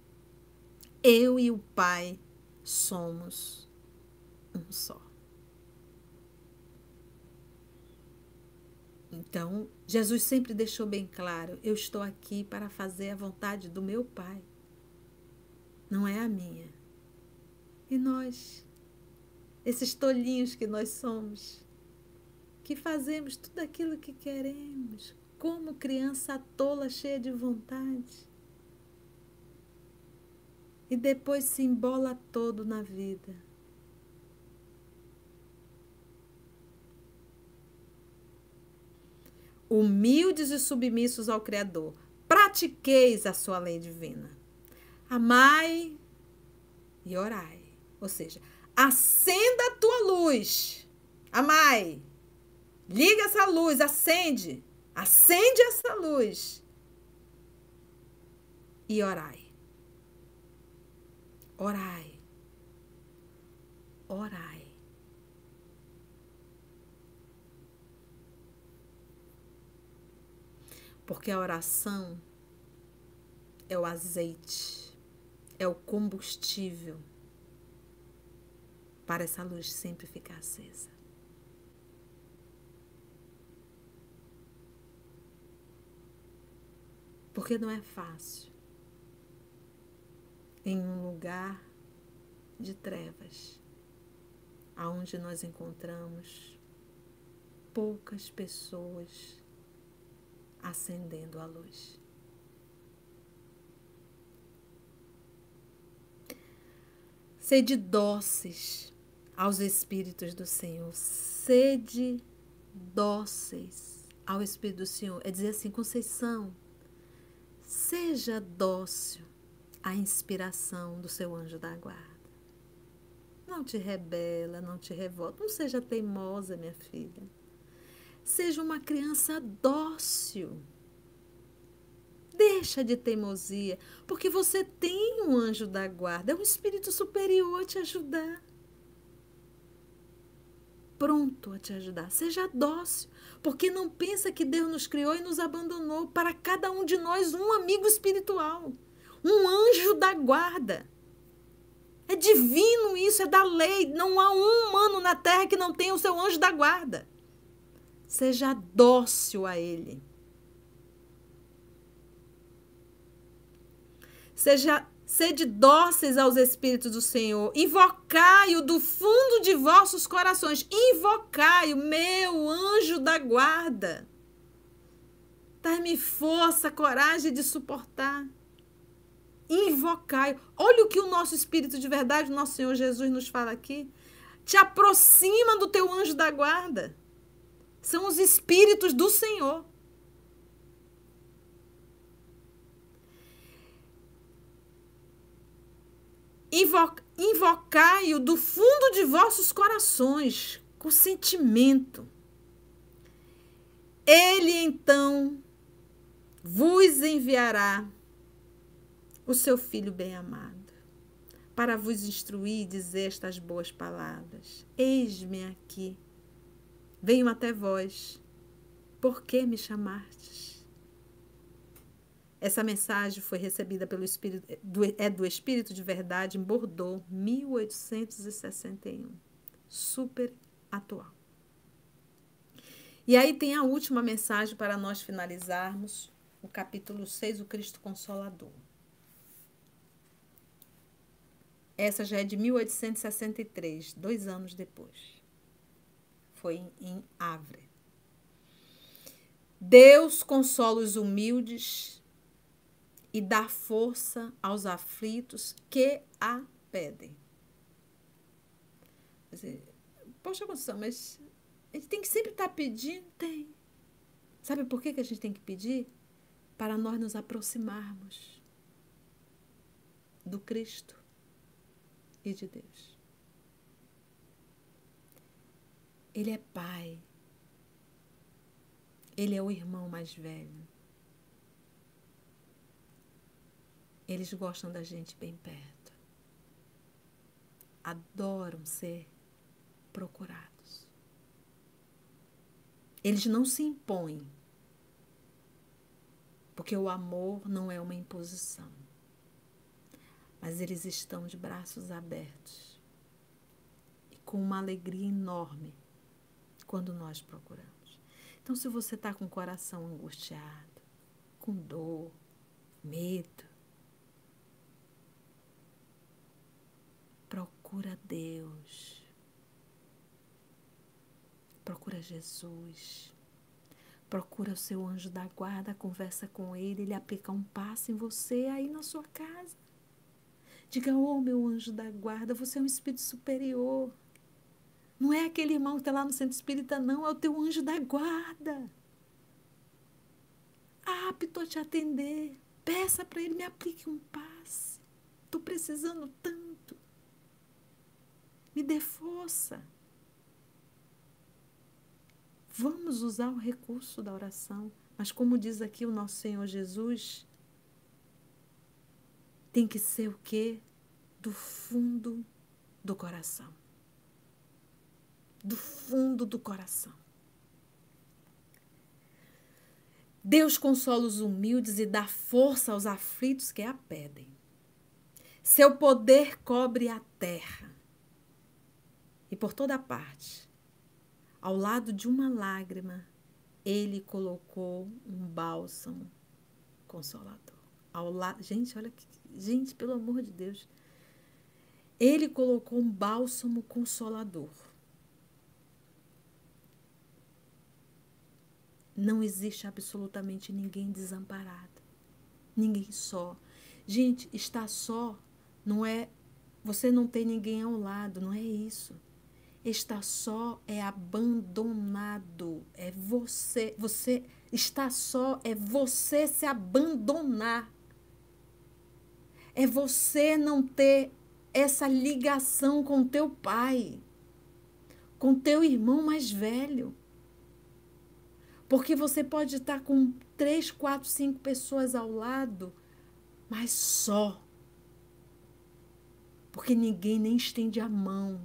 Eu e o Pai somos um só. Então, Jesus sempre deixou bem claro: eu estou aqui para fazer a vontade do meu Pai, não é a minha. E nós, esses tolinhos que nós somos, que fazemos tudo aquilo que queremos, como criança tola cheia de vontade, e depois se embola todo na vida humildes e submissos ao Criador, pratiqueis a sua lei divina. Amai e orai. Ou seja, acenda a tua luz. Amai. Liga essa luz, acende. Acende essa luz. E orai. Orai. Orai. Porque a oração é o azeite, é o combustível para essa luz sempre ficar acesa. Porque não é fácil. Em um lugar de trevas, aonde nós encontramos poucas pessoas acendendo a luz. Sede dóceis aos Espíritos do Senhor. Sede dóceis ao Espírito do Senhor. É dizer assim, Conceição, seja dócil à inspiração do seu anjo da guarda. Não te rebela, não te revolta. Não seja teimosa, minha filha. Seja uma criança dócil Deixa de teimosia, porque você tem um anjo da guarda, é um espírito superior a te ajudar. Pronto a te ajudar. Seja dócil, porque não pensa que Deus nos criou e nos abandonou. Para cada um de nós, um amigo espiritual, um anjo da guarda. É divino isso, é da lei. Não há um humano na terra que não tenha o seu anjo da guarda. Seja dócil a ele. Seja sede dóceis aos Espíritos do Senhor, invocai-o do fundo de vossos corações, invocai-o, meu anjo da guarda. Dai-me força, coragem de suportar. Invocai. Olha o que o nosso Espírito de verdade, o nosso Senhor Jesus, nos fala aqui. Te aproxima do teu anjo da guarda. São os Espíritos do Senhor. Invocai-o do fundo de vossos corações, com sentimento. Ele então vos enviará o seu filho bem-amado, para vos instruir e dizer estas boas palavras. Eis-me aqui, venho até vós, por que me chamastes? Essa mensagem foi recebida pelo Espírito, do, é do Espírito de Verdade em Bordeaux, 1861. Super atual. E aí tem a última mensagem para nós finalizarmos, o capítulo 6, o Cristo Consolador. Essa já é de 1863, dois anos depois. Foi em Havre. Deus consola os humildes e dá força aos aflitos que a pedem. Poxa, Conceição, mas a gente tem que sempre estar tá pedindo? Tem. Sabe por que, que a gente tem que pedir? Para nós nos aproximarmos do Cristo e de Deus. Ele é Pai. Ele é o irmão mais velho. Eles gostam da gente bem perto. Adoram ser procurados. Eles não se impõem, porque o amor não é uma imposição. Mas eles estão de braços abertos e com uma alegria enorme quando nós procuramos. Então, se você está com o coração angustiado, com dor, medo, Procura Deus. Procura Jesus. Procura o seu anjo da guarda, conversa com ele, ele aplica um passo em você aí na sua casa. Diga, oh, meu anjo da guarda, você é um espírito superior. Não é aquele irmão que está lá no centro espírita, não, é o teu anjo da guarda. Apto a te atender. Peça para ele, me aplique um passe. Estou precisando tanto. Me dê força. Vamos usar o recurso da oração, mas como diz aqui o nosso Senhor Jesus, tem que ser o quê? Do fundo do coração. Do fundo do coração. Deus consola os humildes e dá força aos aflitos que a pedem. Seu poder cobre a terra e por toda parte. Ao lado de uma lágrima, ele colocou um bálsamo consolador. Ao lado, gente, olha que, gente, pelo amor de Deus. Ele colocou um bálsamo consolador. Não existe absolutamente ninguém desamparado, ninguém só. Gente, estar só não é você não tem ninguém ao lado, não é isso. Estar só é abandonado, é você, você estar só é você se abandonar. É você não ter essa ligação com teu pai, com teu irmão mais velho. Porque você pode estar com três, quatro, cinco pessoas ao lado, mas só. Porque ninguém nem estende a mão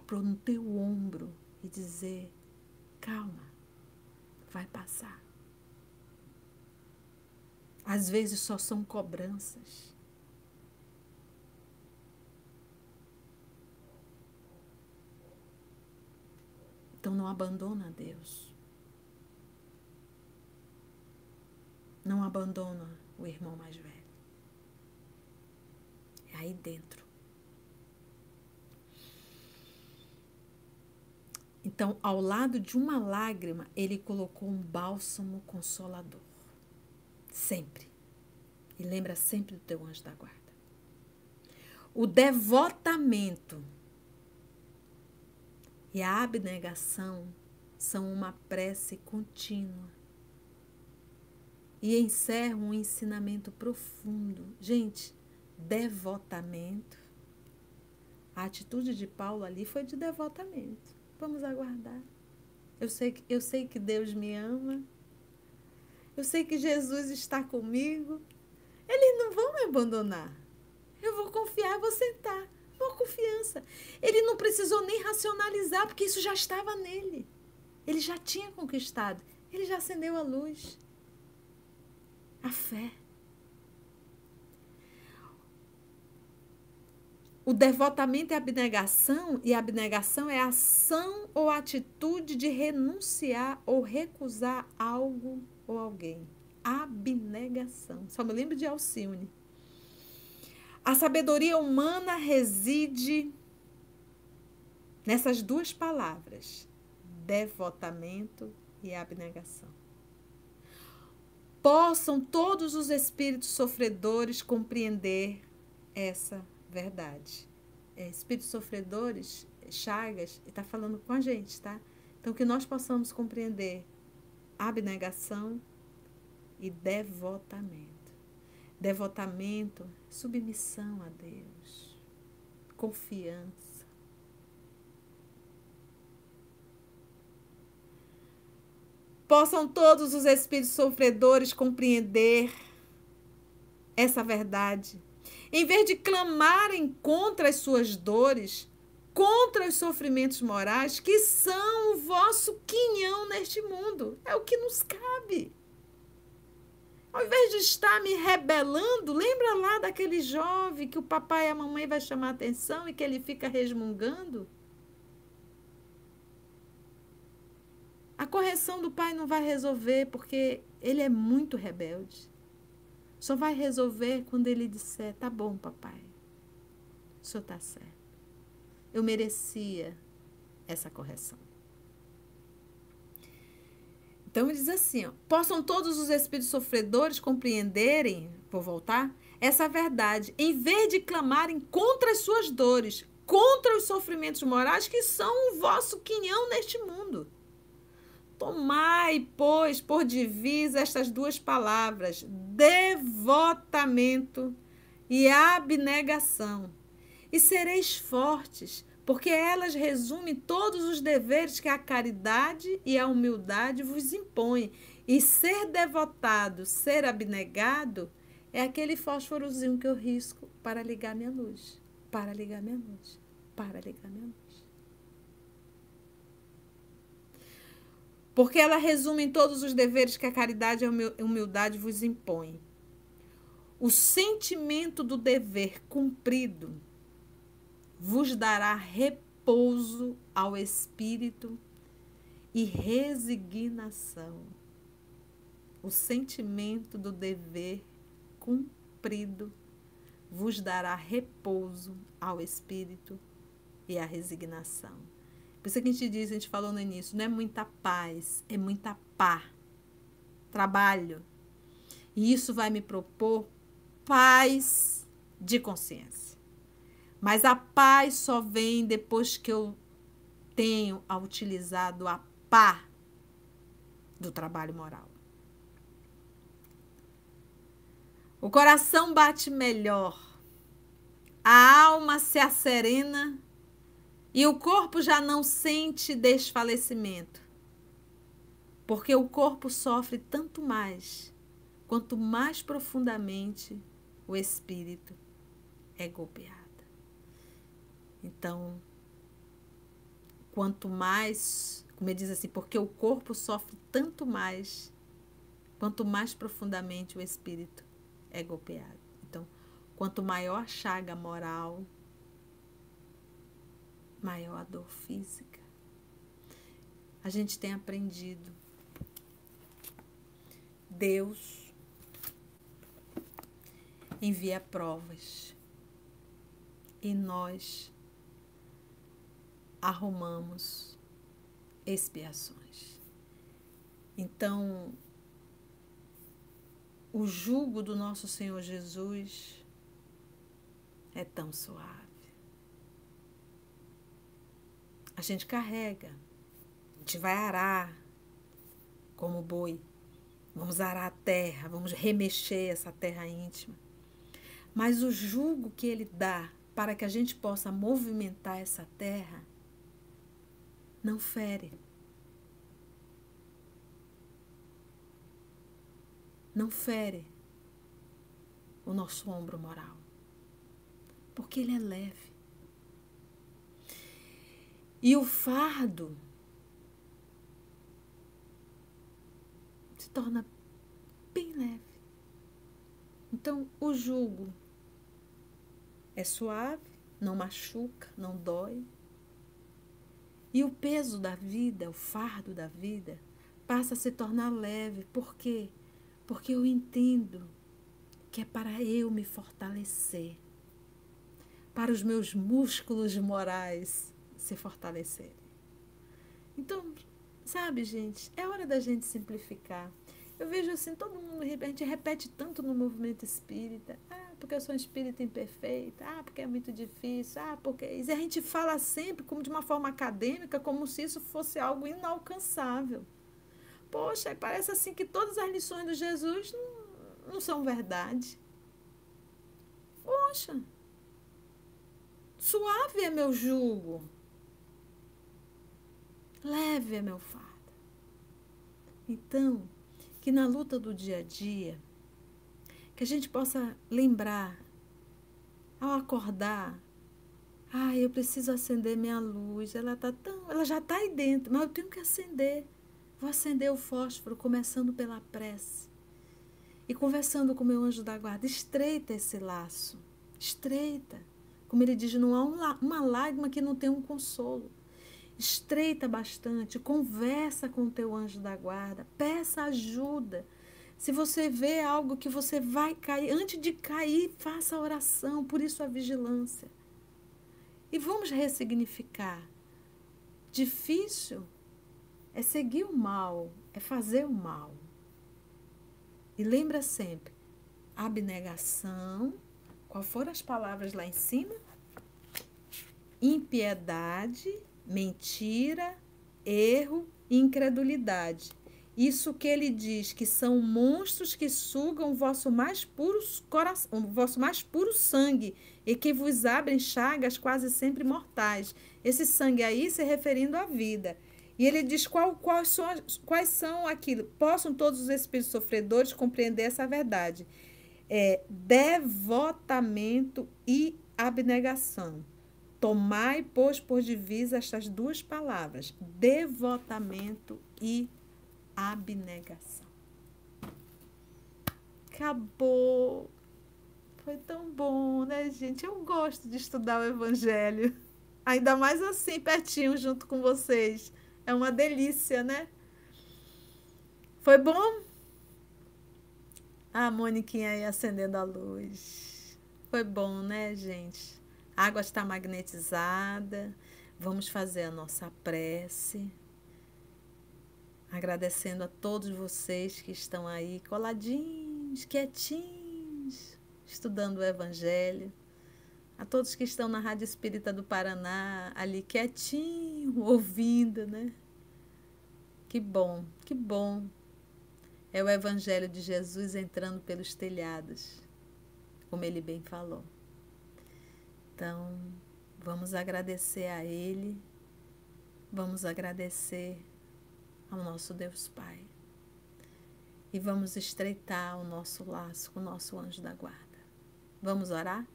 para no teu ombro e dizer: calma, vai passar. Às vezes só são cobranças. Então não abandona Deus. Não abandona o irmão mais velho. É aí dentro. Então, ao lado de uma lágrima, ele colocou um bálsamo consolador. Sempre. E lembra sempre do teu anjo da guarda. O devotamento e a abnegação são uma prece contínua e encerram um ensinamento profundo. Gente, devotamento. A atitude de Paulo ali foi de devotamento. Vamos aguardar. Eu sei, que, eu sei que Deus me ama. Eu sei que Jesus está comigo. Eles não vão me abandonar. Eu vou confiar, vou sentar. Uma confiança. Ele não precisou nem racionalizar, porque isso já estava nele. Ele já tinha conquistado. Ele já acendeu a luz. A fé. O devotamento é abnegação, e a abnegação é ação ou atitude de renunciar ou recusar algo ou alguém. Abnegação. Só me lembro de Alcione. A sabedoria humana reside nessas duas palavras: devotamento e abnegação. Possam todos os espíritos sofredores compreender essa verdade. É, espíritos sofredores, Chagas, está falando com a gente, tá? Então, que nós possamos compreender abnegação e devotamento. Devotamento, submissão a Deus, confiança. Possam todos os espíritos sofredores compreender essa verdade em vez de clamarem contra as suas dores, contra os sofrimentos morais que são o vosso quinhão neste mundo. É o que nos cabe. Ao invés de estar me rebelando, lembra lá daquele jovem que o papai e a mamãe vai chamar atenção e que ele fica resmungando? A correção do pai não vai resolver porque ele é muito rebelde. Só vai resolver quando ele disser: tá bom, papai, o senhor está certo. Eu merecia essa correção. Então ele diz assim: ó, possam todos os espíritos sofredores compreenderem, vou voltar, essa verdade, em vez de clamarem contra as suas dores, contra os sofrimentos morais que são o vosso quinhão neste mundo. Tomai, pois, por divisa estas duas palavras: devotamento e abnegação, e sereis fortes, porque elas resumem todos os deveres que a caridade e a humildade vos impõem. E ser devotado, ser abnegado, é aquele fósforozinho que eu risco para ligar minha luz, para ligar minha luz, para ligar minha luz. Porque ela resume em todos os deveres que a caridade e a humildade vos impõem. O sentimento do dever cumprido vos dará repouso ao espírito e resignação. o sentimento do dever cumprido vos dará repouso ao espírito e à resignação. Por isso que a gente diz, a gente falou no início, não é muita paz, é muita pá. Trabalho. E isso vai me propor paz de consciência. Mas a paz só vem depois que eu tenho utilizado a pá do trabalho moral. O coração bate melhor, a alma se acerena e o corpo já não sente desfalecimento, porque o corpo sofre tanto mais quanto mais profundamente o espírito é golpeado. Então, quanto mais, como ele diz assim, porque o corpo sofre tanto mais, quanto mais profundamente o espírito é golpeado. Então, quanto maior a chaga moral, maior a dor física. A gente tem aprendido. Deus envia provas e nós arrumamos expiações. Então, o jugo do nosso Senhor Jesus é tão suave. A gente carrega, a gente vai arar como boi, vamos arar a terra, vamos remexer essa terra íntima. Mas o jugo que ele dá para que a gente possa movimentar essa terra não fere. não fere o nosso ombro moral, porque ele é leve. E o fardo se torna bem leve. Então, o jugo é suave, não machuca, não dói. E o peso da vida, o fardo da vida, passa a se tornar leve. Por quê? porque eu entendo que é para eu me fortalecer, para os meus músculos morais se fortalecerem. Então, sabe, gente, é hora da gente simplificar. Eu vejo assim, todo mundo, a gente repete tanto no movimento espírita. Ah, porque eu sou um espírita imperfeita. Ah, porque é muito difícil. Ah, porque. E a gente fala sempre como de uma forma acadêmica, como se isso fosse algo inalcançável. Poxa, parece assim que todas as lições de Jesus não, não são verdade. Poxa, suave é meu jugo, leve é meu fardo. Então, que na luta do dia a dia, que a gente possa lembrar, ao acordar, ah, eu preciso acender minha luz, ela tá tão, ela já está aí dentro, mas eu tenho que acender. Vou acender o fósforo, começando pela prece. E conversando com meu anjo da guarda, estreita esse laço. Estreita. Como ele diz, não há uma lágrima que não tenha um consolo. Estreita bastante, conversa com o teu anjo da guarda, peça ajuda. Se você vê algo que você vai cair, antes de cair, faça a oração, por isso a vigilância. E vamos ressignificar. Difícil é seguir o mal, é fazer o mal. E lembra sempre, abnegação, qual foram as palavras lá em cima? Impiedade, mentira, erro e incredulidade. Isso que ele diz que são monstros que sugam o vosso mais puro coração, vosso mais puro sangue e que vos abrem chagas quase sempre mortais. Esse sangue aí se referindo à vida. E ele diz qual, quais, são, quais são aquilo. Possam todos os espíritos sofredores compreender essa verdade. É, devotamento e abnegação. Tomai, pois, por divisa estas duas palavras: devotamento e abnegação. Acabou. Foi tão bom, né, gente? Eu gosto de estudar o Evangelho. Ainda mais assim, pertinho, junto com vocês. É uma delícia, né? Foi bom? A Moniquinha aí acendendo a luz. Foi bom, né, gente? A água está magnetizada. Vamos fazer a nossa prece. Agradecendo a todos vocês que estão aí coladinhos, quietinhos, estudando o Evangelho. A todos que estão na Rádio Espírita do Paraná, ali quietinho, ouvindo, né? Que bom, que bom é o Evangelho de Jesus entrando pelos telhados, como ele bem falou. Então, vamos agradecer a Ele, vamos agradecer ao nosso Deus Pai e vamos estreitar o nosso laço com o nosso anjo da guarda. Vamos orar?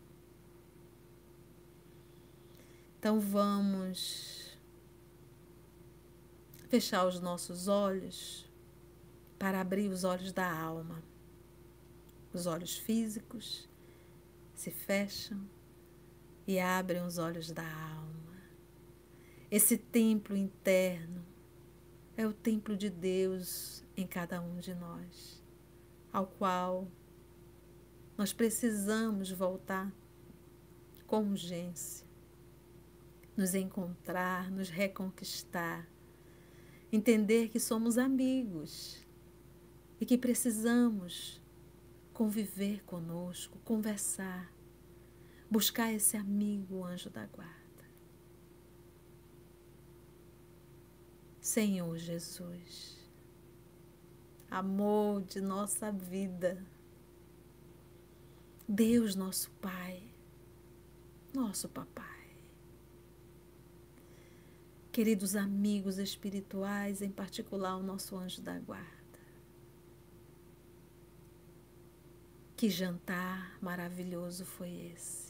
Então vamos fechar os nossos olhos para abrir os olhos da alma. Os olhos físicos se fecham e abrem os olhos da alma. Esse templo interno é o templo de Deus em cada um de nós, ao qual nós precisamos voltar com urgência, nos encontrar, nos reconquistar, entender que somos amigos e que precisamos conviver conosco, conversar, buscar esse amigo anjo da guarda. Senhor Jesus, amor de nossa vida, Deus nosso Pai, nosso Papai. Queridos amigos espirituais, em particular o nosso anjo da guarda. Que jantar maravilhoso foi esse?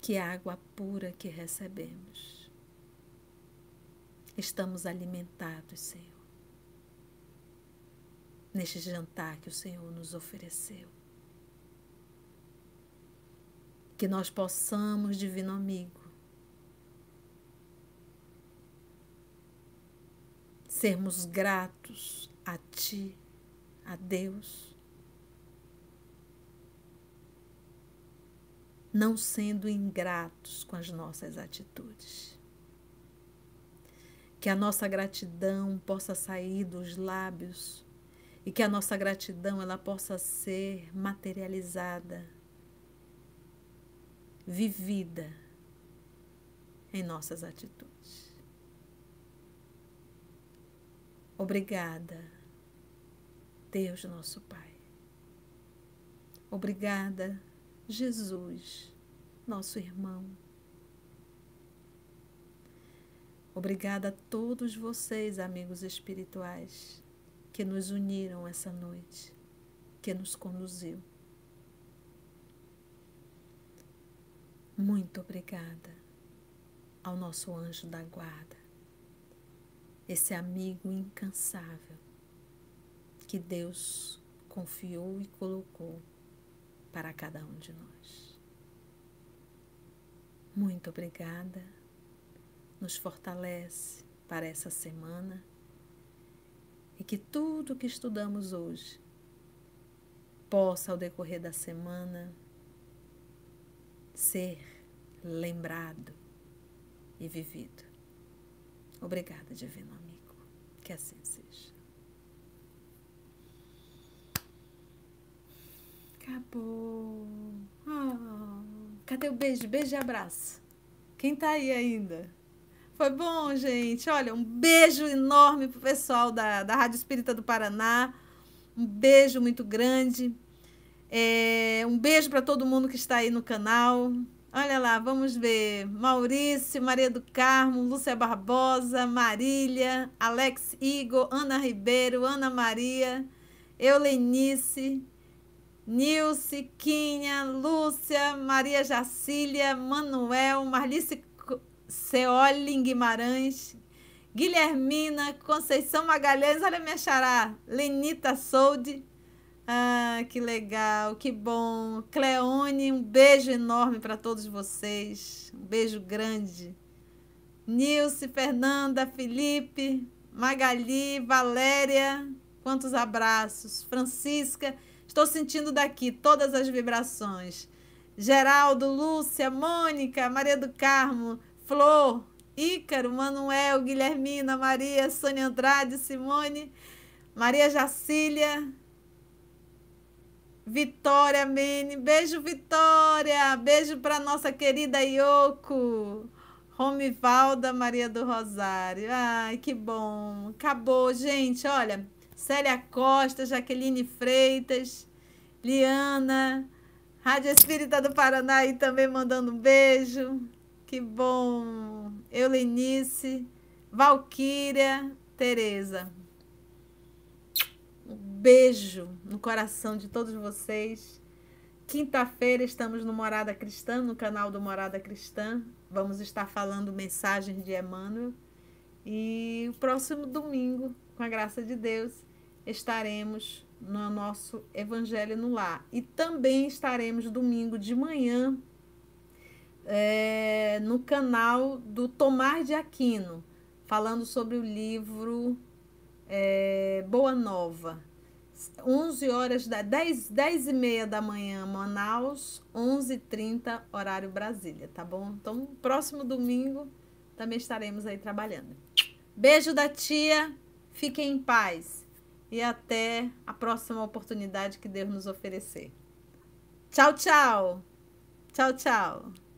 Que água pura que recebemos. Estamos alimentados, Senhor, neste jantar que o Senhor nos ofereceu. Que nós possamos, Divino Amigo, sermos gratos a Ti a Deus, não sendo ingratos com as nossas atitudes. Que a nossa gratidão possa sair dos lábios e que a nossa gratidão ela possa ser materializada, vivida em nossas atitudes. Obrigada Deus nosso Pai. Obrigada, Jesus, nosso irmão. Obrigada a todos vocês, amigos espirituais, que nos uniram essa noite, que nos conduziu. Muito obrigada ao nosso anjo da guarda, esse amigo incansável que Deus confiou e colocou para cada um de nós. Muito obrigada, nos fortalece para essa semana e que tudo que estudamos hoje possa, ao decorrer da semana, ser lembrado e vivido. Obrigada, Divino Amigo. Que assim seja. Acabou. Oh, cadê o beijo? Beijo e abraço. Quem tá aí ainda? Foi bom, gente. Olha, um beijo enorme pro pessoal da, da Rádio Espírita do Paraná. Um beijo muito grande. É, um beijo para todo mundo que está aí no canal. Olha lá, vamos ver. Maurício, Maria do Carmo, Lúcia Barbosa, Marília, Alex Igor, Ana Ribeiro, Ana Maria, Eulenice, Nilce, Quinha, Lúcia, Maria Jacília, Manuel, Marlice Ceoli Guimarães, Guilhermina, Conceição Magalhães, olha minha xará, Lenita Solde. Ah, que legal, que bom. Cleone, um beijo enorme para todos vocês. Um beijo grande. Nilce, Fernanda, Felipe, Magali, Valéria, quantos abraços. Francisca, estou sentindo daqui todas as vibrações. Geraldo, Lúcia, Mônica, Maria do Carmo, Flor, Ícaro, Manuel, Guilhermina, Maria, Sônia Andrade, Simone, Maria Jacília, Vitória Mene. Beijo, Vitória. Beijo para nossa querida Yoko. Romivalda Maria do Rosário. Ai, que bom. Acabou, gente. Olha, Célia Costa, Jaqueline Freitas, Liana, Rádio Espírita do Paraná aí também mandando um beijo. Que bom. Eulenice, Valquíria, Tereza beijo no coração de todos vocês. Quinta-feira estamos no Morada Cristã, no canal do Morada Cristã. Vamos estar falando mensagens de Emmanuel. E o próximo domingo, com a graça de Deus, estaremos no nosso Evangelho no Lar. E também estaremos domingo de manhã é, no canal do Tomar de Aquino, falando sobre o livro é, Boa Nova 11 horas, da 10, 10 e meia da manhã, Manaus, 11 h 30 horário Brasília, tá bom? Então, próximo domingo também estaremos aí trabalhando. Beijo da tia, fiquem em paz e até a próxima oportunidade que Deus nos oferecer. Tchau, tchau. Tchau, tchau.